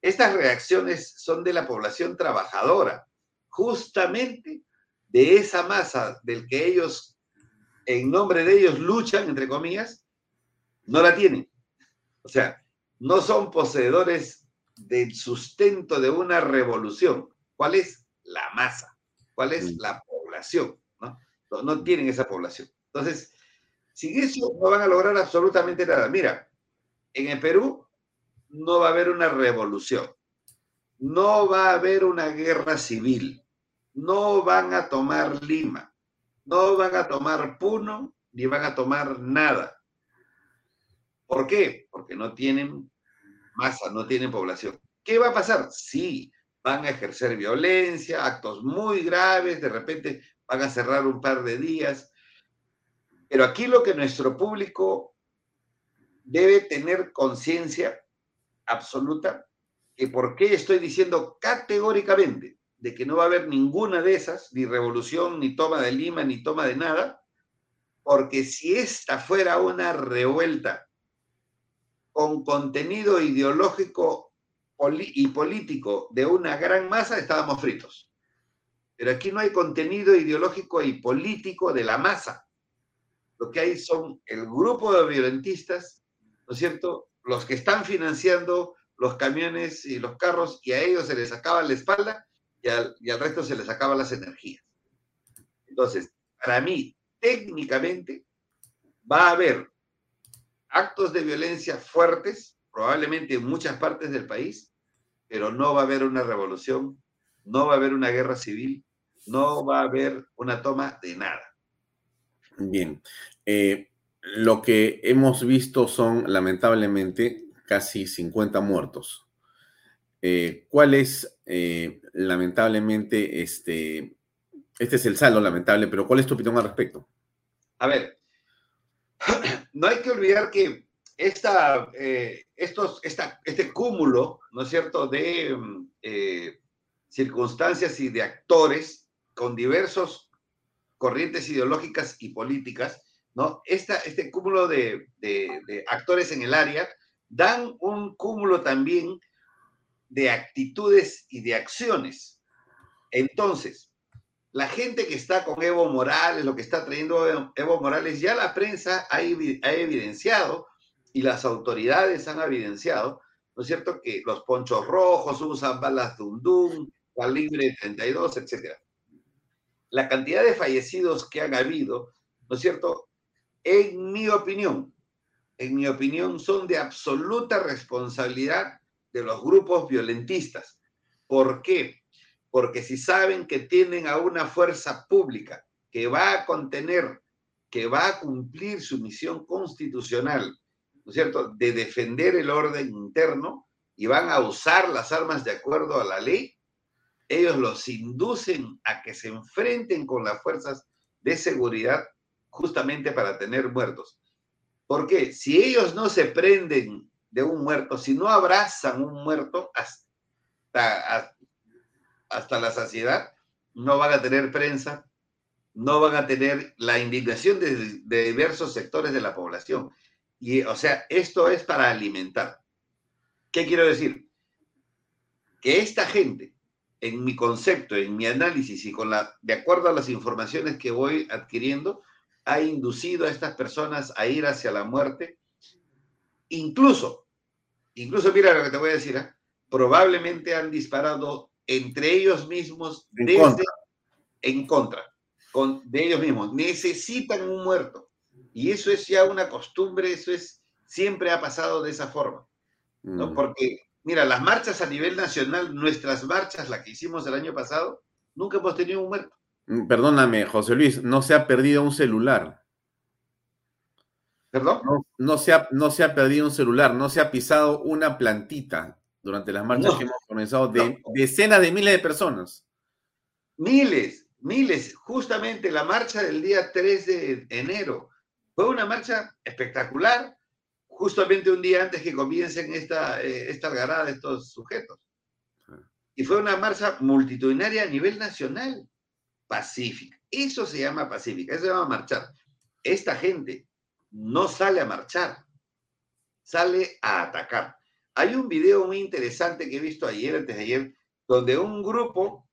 estas reacciones son de la población trabajadora, justamente de esa masa del que ellos, en nombre de ellos, luchan, entre comillas, no la tienen. O sea, no son poseedores del sustento de una revolución. ¿Cuál es? La masa. ¿Cuál es? La población. ¿no? no, tienen esa población. Entonces, sin eso no van a lograr absolutamente nada. Mira, en el Perú no va a haber una revolución. No va a haber una guerra civil. No van a tomar Lima. No van a tomar Puno ni van a tomar nada. ¿Por qué? Porque no tienen masa, no tienen población. ¿Qué va a pasar? Sí, van a ejercer violencia, actos muy graves, de repente van a cerrar un par de días. Pero aquí lo que nuestro público debe tener conciencia absoluta, que por qué estoy diciendo categóricamente de que no va a haber ninguna de esas, ni revolución, ni toma de Lima, ni toma de nada, porque si esta fuera una revuelta con contenido ideológico y político de una gran masa, estábamos fritos. Pero aquí no hay contenido ideológico y político de la masa. Lo que hay son el grupo de violentistas, ¿no es cierto? Los que están financiando los camiones y los carros y a ellos se les acaba la espalda y al, y al resto se les acaban las energías. Entonces, para mí, técnicamente, va a haber actos de violencia fuertes, probablemente en muchas partes del país, pero no va a haber una revolución, no va a haber una guerra civil, no va a haber una toma de nada.
Bien. Eh, lo que hemos visto son, lamentablemente, casi 50 muertos. Eh, ¿Cuál es, eh, lamentablemente, este, este es el saldo lamentable, pero cuál es tu opinión al respecto?
A ver, *clears throat* no hay que olvidar que esta, eh, estos, este cúmulo, ¿no es cierto?, de mm, circunstancias y de actores con diversos corrientes ideológicas y políticas, ¿no? este cúmulo de, actores en el área dan un cúmulo también de actitudes y de acciones. Entonces, la gente que está con Evo Morales, lo que está trayendo Evo Morales, ya la prensa ha, evidenciado y las autoridades han evidenciado, ¿no es cierto?, que los ponchos rojos usan balas Dundum, calibre 32, etc. La cantidad de fallecidos que han habido, ¿no es cierto?, en mi opinión, en mi opinión, son de absoluta responsabilidad de los grupos violentistas. ¿Por qué? porque si saben que tienen a una fuerza pública que va a contener, que va a cumplir su misión constitucional, ¿no es cierto?, de defender el orden interno y van a usar las armas de acuerdo a la ley, ellos los inducen a que se enfrenten con las fuerzas de seguridad justamente para tener muertos. ¿Por qué? Si ellos no se prenden de un muerto, si no abrazan un muerto hasta, hasta la saciedad, no van a tener prensa, no van a tener la indignación de, diversos sectores de la población. Y, o sea, esto es para alimentar. ¿Qué quiero decir? Que esta gente, en mi concepto, en mi análisis y con la, de acuerdo a las informaciones que voy adquiriendo, ha inducido a estas personas a ir hacia la muerte. Incluso, incluso mira lo que te voy a decir, ¿eh? probablemente han disparado entre ellos mismos
En
desde
contra.
en contra con, de ellos mismos. Necesitan un muerto. Y eso es ya una costumbre, eso es, siempre ha pasado de esa forma. ¿no?
Mm.
Porque, mira, las marchas a nivel nacional, nuestras marchas, la que hicimos el año pasado, nunca hemos tenido un muerto.
Mm, Perdóname, José Luis, no se ha perdido un celular.
¿Perdón?
No, no se ha, no se ha perdido un celular, no se ha pisado una plantita durante las marchas
No.
que hemos comenzado de decenas de miles de personas.
Miles, miles. Justamente la marcha del día 3 de enero fue una marcha espectacular, justamente un día antes que comiencen esta, eh, esta algarada de estos sujetos. Y fue una marcha multitudinaria a nivel nacional, pacífica. Eso se llama pacífica, eso se llama marchar. Esta gente no sale a marchar, sale a atacar. Hay un video muy interesante que he visto ayer, antes de ayer, donde un grupo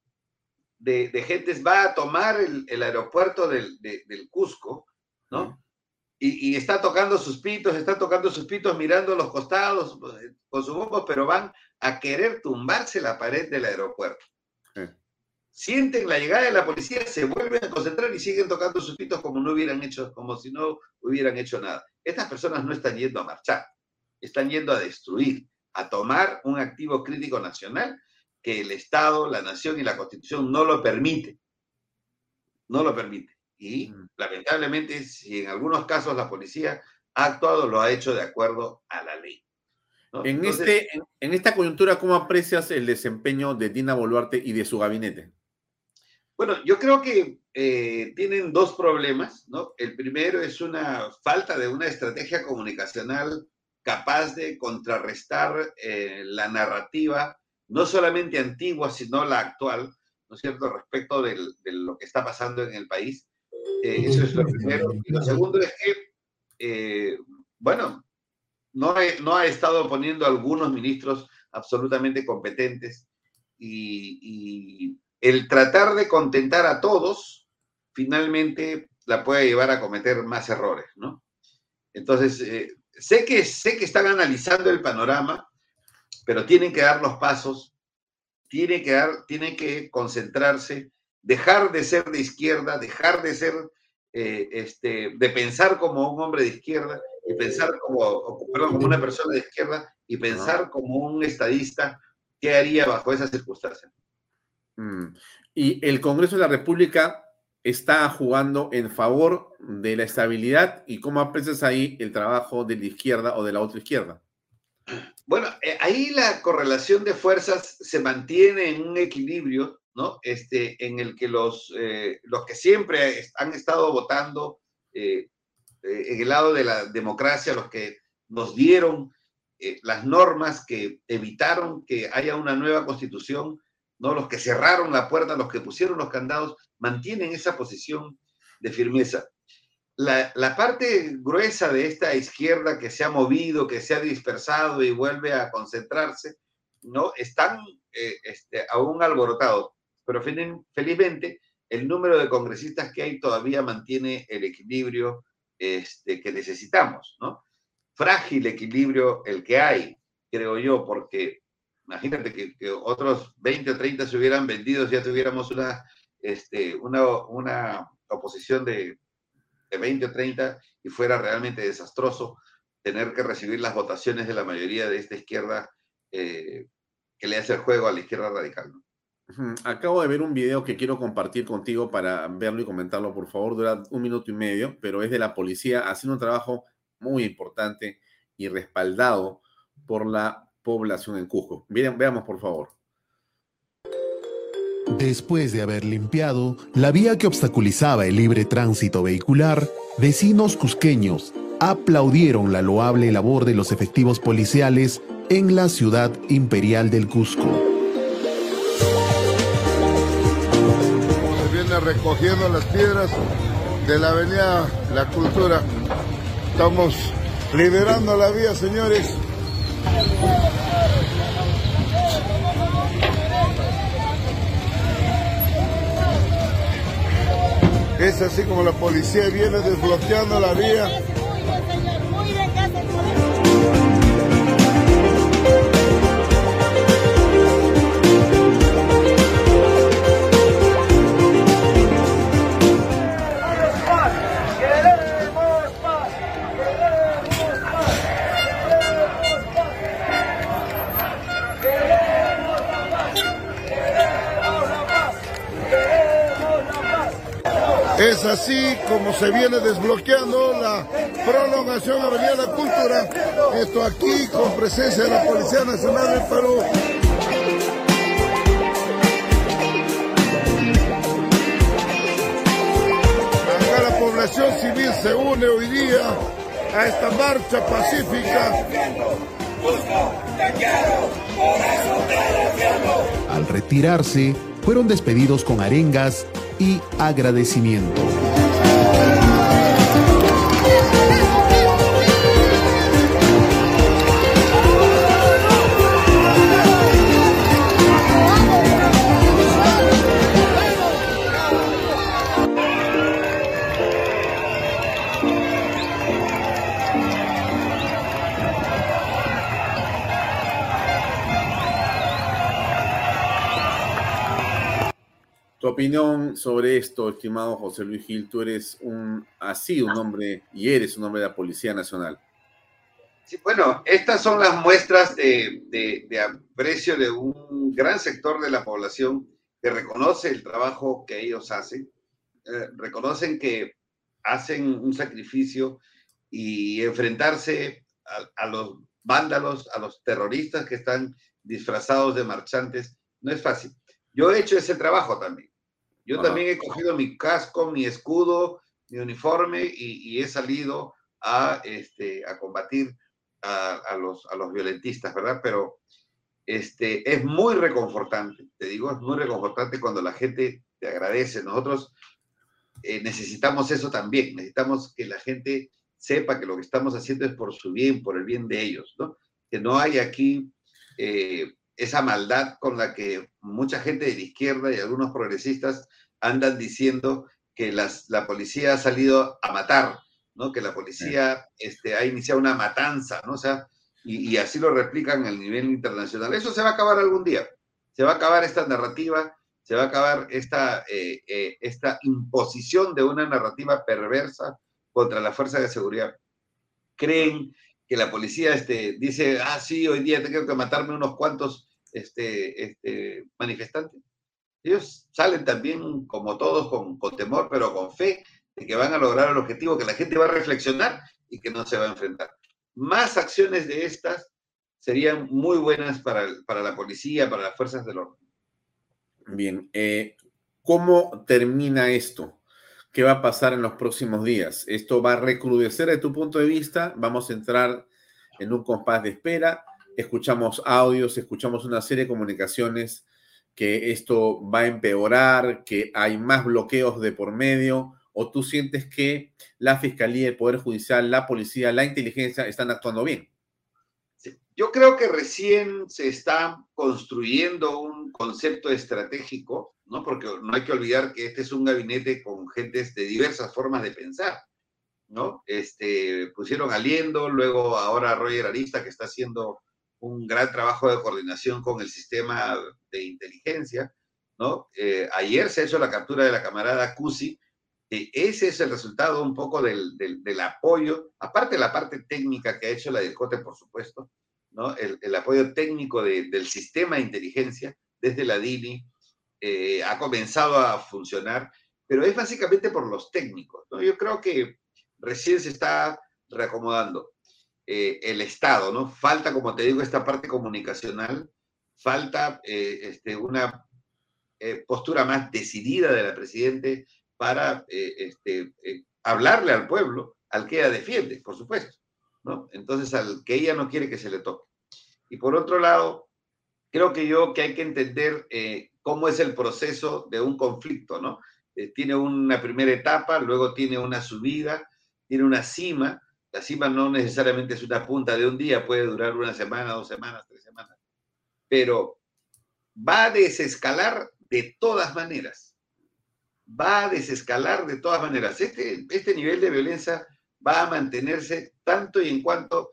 de, de gentes va a tomar el, el aeropuerto del, de- del Cusco, ¿no? Y, y está tocando sus pitos, está tocando sus pitos, mirando los costados eh, con sus bombos, pero van a querer tumbarse la pared del aeropuerto. Sienten la llegada de la policía, se vuelven a concentrar y siguen tocando sus pitos como no hubieran hecho, como si no hubieran hecho nada. Estas personas no están yendo a marchar, están yendo a destruir, a tomar un activo crítico nacional que el Estado, la nación y la Constitución no lo permite. No lo permite. Y lamentablemente, si en algunos casos la policía ha actuado, lo ha hecho de acuerdo a la ley. ¿no?
En,
Entonces,
este, en, en esta coyuntura, ¿cómo aprecias el desempeño de Dina Boluarte y de su gabinete?
Bueno, yo creo que eh, tienen dos problemas, ¿no? El primero es una falta de una estrategia comunicacional capaz de contrarrestar eh, la narrativa, no solamente antigua, sino la actual, ¿no es cierto?, respecto de lo que está pasando en el país. Eh, eso es lo primero. Y lo segundo es que, bueno, no, ha- estado poniendo algunos ministros absolutamente competentes y el tratar de contentar a todos finalmente la puede llevar a cometer más errores, ¿no? Entonces, eh, sé, que, sé que están analizando el panorama, pero tienen que dar los pasos, tienen que, dar, tienen que concentrarse, dejar de ser de izquierda, dejar de ser, eh, este, de pensar como un hombre de izquierda y pensar como, perdón, como una persona de izquierda y pensar como un estadista, ¿qué haría bajo esas circunstancias?
Mm. Y el Congreso de la República está jugando en favor de la estabilidad y cómo aprecias ahí el trabajo de la izquierda o de la otra izquierda.
Bueno, eh, ahí la correlación de fuerzas se mantiene en un equilibrio, ¿no? Este, en el que los, eh, los que siempre han estado votando eh, en el lado de la democracia, los que nos dieron las normas que evitaron que haya una nueva constitución, ¿no? Los que cerraron la puerta, los que pusieron los candados, mantienen esa posición de firmeza la, la parte gruesa de esta izquierda que se ha movido, que se ha dispersado y vuelve a concentrarse, ¿no? Están eh, este, aún alborotados, pero fel- felizmente el número de congresistas que hay todavía mantiene el equilibrio este, que necesitamos, ¿no? Frágil equilibrio el que hay, creo yo, porque imagínate que, otros 20 o 30 se hubieran vendido, ya tuviéramos una, este, una, una oposición de, de 20 o 30 y fuera realmente desastroso tener que recibir las votaciones de la mayoría de esta izquierda eh, que le hace el juego a la izquierda radical.
Acabo de ver un video que quiero compartir contigo para verlo y comentarlo, por favor. Dura un minuto y medio, pero es de la policía haciendo un trabajo muy importante y respaldado por la población en Cusco. Miren, veamos por favor.
Después de haber limpiado la vía que obstaculizaba el libre tránsito vehicular, vecinos cusqueños aplaudieron la loable labor de los efectivos policiales en la ciudad imperial del Cusco.
Se viene recogiendo las piedras de la avenida La Cultura. Estamos liberando la vía, señores. Es así como la policía viene desbloqueando la vía así como se viene desbloqueando la prolongación Avenida La Cultura. Esto aquí con presencia de la Policía Nacional del Perú. Acá la población civil se une hoy día a esta marcha pacífica.
Al retirarse, fueron despedidos con arengas y agradecimiento.
Opinión sobre esto, estimado José Luis Gil? Tú eres un, así un hombre y eres un hombre de la Policía Nacional.
Sí, bueno, estas son las muestras de, de, aprecio de un gran sector de la población que reconoce el trabajo que ellos hacen, eh, reconocen que hacen un sacrificio y enfrentarse a, a los vándalos, a los terroristas que están disfrazados de marchantes, no es fácil. Yo he hecho ese trabajo también. Yo también he cogido mi casco, mi escudo, mi uniforme y, he salido a, este, a combatir a, los, a los violentistas, ¿verdad? Pero este, es muy reconfortante, te digo, es muy reconfortante cuando la gente te agradece. Nosotros eh, necesitamos eso también, necesitamos que la gente sepa que lo que estamos haciendo es por su bien, por el bien de ellos, ¿no? Que no hay aquí eh, esa maldad con la que mucha gente de la izquierda y algunos progresistas andan diciendo que las, la policía ha salido a matar, ¿no? Que la policía este, ha iniciado una matanza, ¿no? O sea, y, así lo replican a nivel internacional. Eso se va a acabar algún día. Se va a acabar esta narrativa, se va a acabar esta, eh, eh, esta imposición de una narrativa perversa contra la fuerza de seguridad. Creen que la policía este, dice, ah, sí, hoy día tengo que matarme unos cuantos este, este, manifestantes. Ellos salen también, como todos, con, temor, pero con fe de que van a lograr el objetivo, que la gente va a reflexionar y que no se va a enfrentar. Más acciones de estas serían muy buenas para, para la policía, para las fuerzas del orden.
Bien, eh, ¿cómo termina esto? ¿Qué va a pasar en los próximos días? ¿Esto va a recrudecer de tu punto de vista? ¿Vamos a entrar en un compás de espera? escuchamos audios, escuchamos una serie de comunicaciones que esto va a empeorar, que hay más bloqueos de por medio, o tú sientes que la Fiscalía, el Poder Judicial, la Policía, la Inteligencia están actuando bien?
Yo creo que recién se está construyendo un concepto estratégico, ¿no? Porque no hay que olvidar que este es un gabinete con gentes de diversas formas de pensar, ¿no? Este, pusieron a Liendo, luego ahora Roger Arista, que está haciendo un gran trabajo de coordinación con el sistema de inteligencia, ¿no? Eh, ayer se hizo la captura de la camarada Cusi, ese es el resultado un poco del, del, apoyo, aparte de la parte técnica que ha hecho la DIRCOTE, por supuesto, ¿no? El, apoyo técnico del sistema de inteligencia desde la DINI eh, ha comenzado a funcionar, pero es básicamente por los técnicos, ¿no? Yo creo que recién se está reacomodando. eh, el Estado, ¿no? Falta, como te digo, esta parte comunicacional, falta eh, este, una postura más decidida de la Presidente para este, hablarle al pueblo, al que ella defiende, por supuesto, ¿no? Entonces, al que ella no quiere que se le toque. Y por otro lado, creo que yo que hay que entender cómo es el proceso de un conflicto, ¿no? tiene una primera etapa, luego tiene una subida, tiene una cima, la cima no necesariamente es una punta de un día, puede durar una semana, dos semanas, tres semanas, pero va a desescalar de todas maneras. Va a desescalar de todas maneras. Este, este nivel de violencia va a mantenerse tanto y en cuanto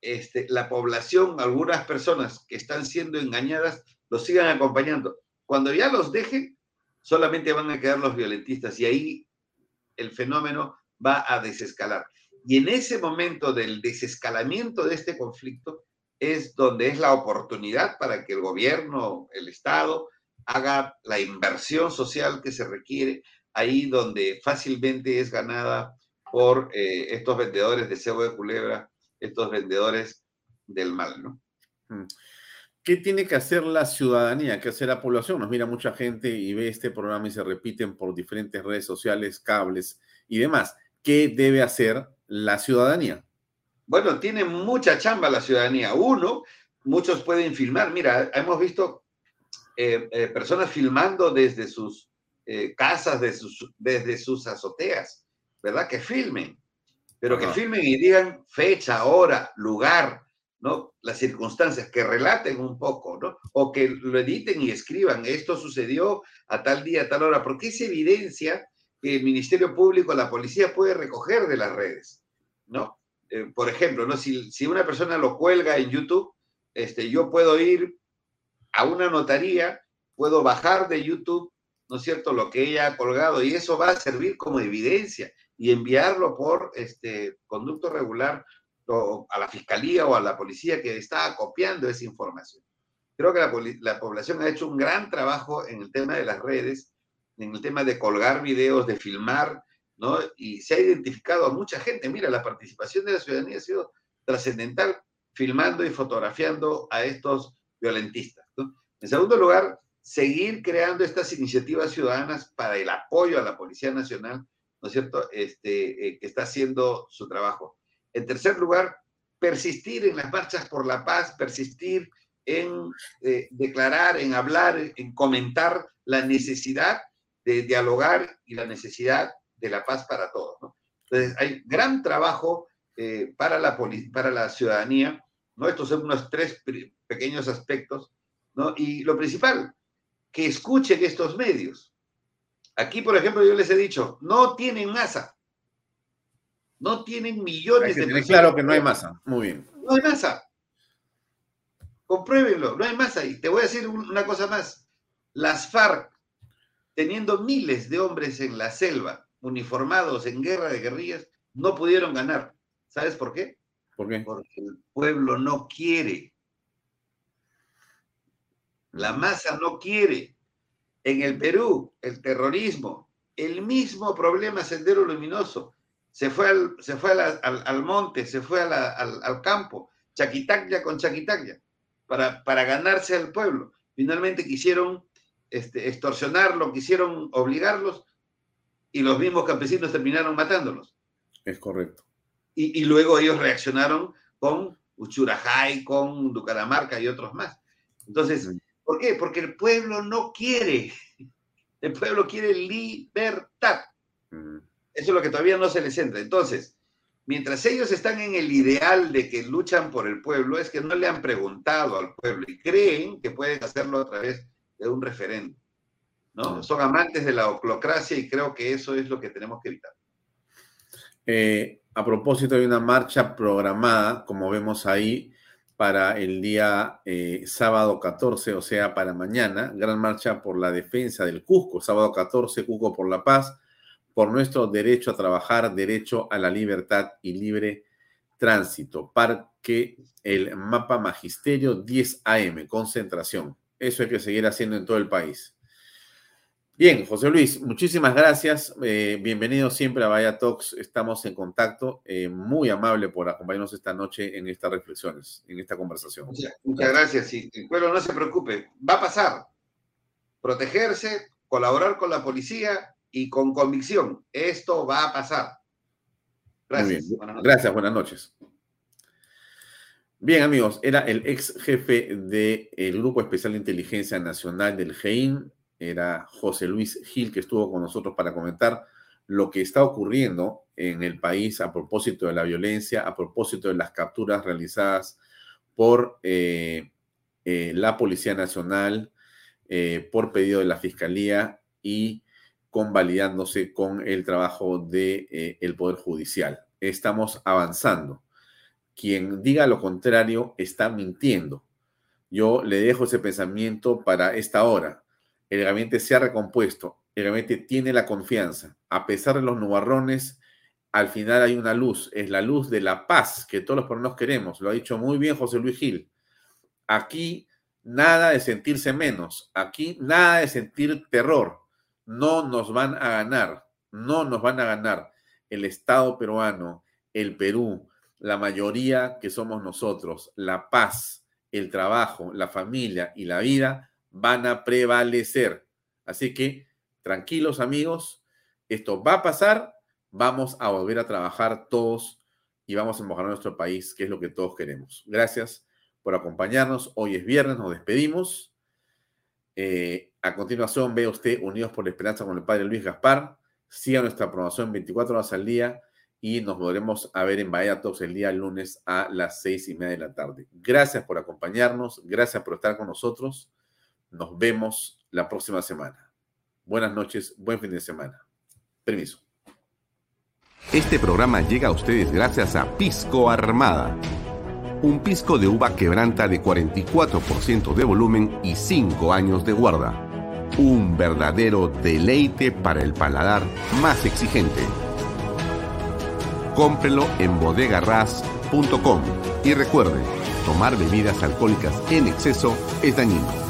este, la población, algunas personas que están siendo engañadas, los sigan acompañando. Cuando ya los dejen, solamente van a quedar los violentistas y ahí el fenómeno va a desescalar. Y en ese momento del desescalamiento de este conflicto es donde es la oportunidad para que el gobierno, el Estado, haga la inversión social que se requiere, ahí donde fácilmente es ganada por eh, estos vendedores de cebo de culebra, estos vendedores del mal, ¿no?
Mm. ¿Qué tiene que hacer la ciudadanía? ¿Qué hace la población? Nos mira mucha gente y ve este programa y se repiten por diferentes redes sociales, cables y demás. ¿Qué debe hacer la ciudadanía?
Bueno, tiene mucha chamba la ciudadanía. Uno, muchos pueden filmar. Mira, hemos visto eh, eh, personas filmando desde sus eh, casas, desde sus, azoteas, ¿verdad? Que filmen, pero que filmen y digan fecha, hora, lugar, ¿no? Las circunstancias, que relaten un poco, ¿no? O que lo editen y escriban, esto sucedió a tal día, a tal hora, porque es evidencia que el Ministerio Público, la policía puede recoger de las redes, ¿no? Eh, por ejemplo, ¿no? Si, si, una persona lo cuelga en YouTube, este, yo puedo ir a una notaría, puedo bajar de YouTube, ¿no es cierto?, lo que ella ha colgado y eso va a servir como evidencia y enviarlo por este conducto regular a la fiscalía o a la policía que está copiando esa información. Creo que la, la población ha hecho un gran trabajo en el tema de las redes en el tema de colgar videos, de filmar, ¿no? Y se ha identificado a mucha gente. Mira, la participación de la ciudadanía ha sido trascendental, filmando y fotografiando a estos violentistas. En segundo lugar, seguir creando estas iniciativas ciudadanas para el apoyo a la Policía Nacional, ¿no es cierto?, este, eh, que está haciendo su trabajo. En tercer lugar, persistir en las marchas por la paz, persistir en eh, declarar, en hablar, en comentar la necesidad de dialogar y la necesidad de la paz para todos. Entonces, hay gran trabajo eh, para, la para la ciudadanía, ¿no? Estos son unos tres pequeños aspectos, ¿no? Y lo principal, que escuchen estos medios. Aquí, por ejemplo, yo les he dicho, no tienen masa. No tienen millones
de personas. Claro que no hay masa. Muy bien.
No hay masa. Compruébenlo, no hay masa. Y te voy a decir una cosa más. Las FARC teniendo miles de hombres en la selva, uniformados en guerra de guerrillas, no pudieron ganar. ¿Sabes por qué?
¿Por qué?
Porque el pueblo no quiere. La masa no quiere. En el Perú, el terrorismo, el mismo problema Sendero Luminoso. Se fue al, se fue al, monte, se fue al, al, campo, chaquitacya con chaquitacya, para, para ganarse al pueblo. Finalmente quisieron este, extorsionarlo, quisieron obligarlos y los mismos campesinos terminaron matándolos.
Es correcto.
Y, luego ellos reaccionaron con Uchurajay, con Ducaramarca y otros más. Entonces, ¿por qué? Porque el pueblo no quiere. El pueblo quiere libertad. Eso es lo que todavía no se les entra. Entonces, mientras ellos están en el ideal de que luchan por el pueblo, es que no le han preguntado al pueblo y creen que pueden hacerlo a través de un referendo. ¿no? Son amantes de la oclocracia y creo que eso es lo que tenemos que evitar.
Eh, a propósito, hay una marcha programada, como vemos ahí, para el día eh, sábado 14, o sea, para mañana, gran marcha por la defensa del Cusco, sábado 14, Cusco por la paz, por nuestro derecho a trabajar, derecho a la libertad y libre tránsito. Parque El Mapa Magisterio 10 AM, concentración. Eso hay que seguir haciendo en todo el país. Bien, José Luis, muchísimas gracias. Eh, bienvenido siempre a Vaya Talks. Estamos en contacto. Eh, muy amable por acompañarnos esta noche en estas reflexiones, en esta conversación.
Muchas, gracias. Y, bueno, no se preocupe. Va a pasar. Protegerse, colaborar con la policía y con convicción. Esto va a pasar.
Gracias. Buenas gracias, buenas noches. Bien, amigos, era el ex jefe del Grupo Especial de Inteligencia Nacional del GEIN, era José Luis Gil, que estuvo con nosotros para comentar lo que está ocurriendo en el país a propósito de la violencia, a propósito de las capturas realizadas por eh, eh, la Policía Nacional, eh, por pedido de la Fiscalía y convalidándose con el trabajo del de, Poder Judicial. Estamos avanzando. Quien diga lo contrario está mintiendo. Yo le dejo ese pensamiento para esta hora el gabinete se ha recompuesto, el gabinete tiene la confianza. A pesar de los nubarrones, al final hay una luz, es la luz de la paz que todos los peruanos queremos. Lo ha dicho muy bien José Luis Gil. Aquí nada de sentirse menos, aquí nada de sentir terror. No nos van a ganar, no nos van a ganar el Estado peruano, el Perú, la mayoría que somos nosotros, la paz, el trabajo, la familia y la vida van a prevalecer. Así que tranquilos amigos, esto va a pasar, vamos a volver a trabajar todos y vamos a mejorar nuestro país, que es lo que todos queremos. Gracias por acompañarnos. Hoy es viernes, nos despedimos. Eh, a continuación, ve usted Unidos por la Esperanza con el Padre Luis Gaspar. Siga nuestra promoción 24 horas al día y nos volveremos a ver en Bahía Talks el día lunes a las seis y media de la tarde. Gracias por acompañarnos, gracias por estar con nosotros. Nos vemos la próxima semana. Buenas noches, buen fin de semana. Permiso.
Este programa llega a ustedes gracias a Pisco Armada. Un pisco de uva quebranta de 44% de volumen y 5 años de guarda. Un verdadero deleite para el paladar más exigente. Cómprelo en bodegarras.com y recuerde, tomar bebidas alcohólicas en exceso es dañino.